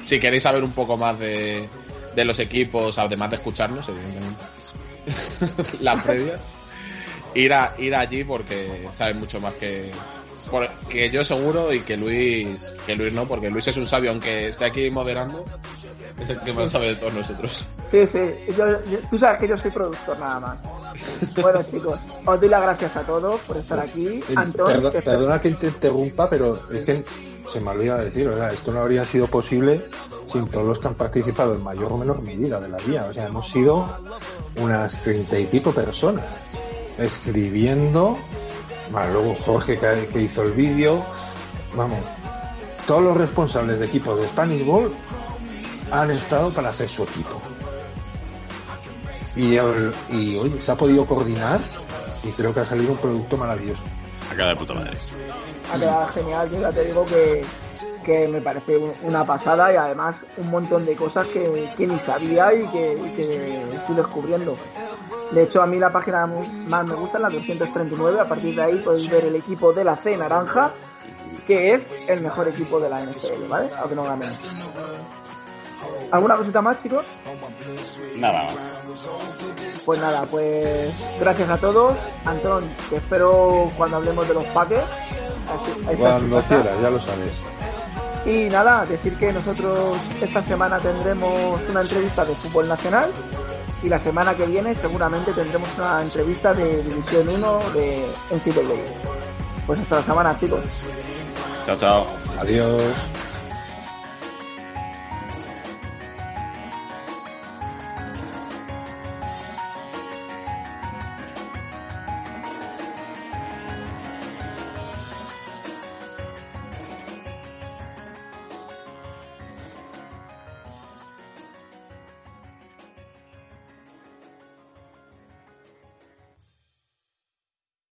si queréis saber un poco más de, de los equipos, además de escucharnos, evidentemente <laughs> las previas, ir, a, ir allí porque saben mucho más que, que yo seguro y que Luis, que Luis no, porque Luis es un sabio, aunque esté aquí moderando, es el que más sabe de todos nosotros. Sí, sí, tú sabes que yo soy productor nada más. Bueno chicos, os doy las gracias a todos por estar aquí. Eh, perdona que te interrumpa, pero es que se me olvida decir, ¿verdad? Esto no habría sido posible sin todos los que han participado en mayor o menor medida de la vía. O sea, hemos sido unas treinta y pico personas escribiendo. Bueno, luego Jorge que, hizo el vídeo. Vamos, todos los responsables de equipo de Spanish Ball han estado para hacer su equipo. Y, y hoy se ha podido coordinar y creo que ha salido un producto maravilloso. Acá de puta madre ha quedado genial. Yo ya te digo que, que me parece una pasada y además un montón de cosas que, que ni sabía y que, estoy descubriendo. De hecho, a mí la página más me gusta es la 239. A partir de ahí podéis ver el equipo de la C naranja, que es el mejor equipo de la NFL, ¿vale? Aunque no ganen. ¿Alguna cosita más, chicos? Nada más. Pues nada, pues gracias a todos. Antón, te espero cuando hablemos de los paques. Ahí- Cuando quieras, ya lo sabes. Y nada, decir que nosotros esta semana tendremos una entrevista de fútbol nacional y la semana que viene seguramente tendremos una entrevista de División 1 de NCAA. Pues hasta la semana, chicos. Chao, chao. Adiós.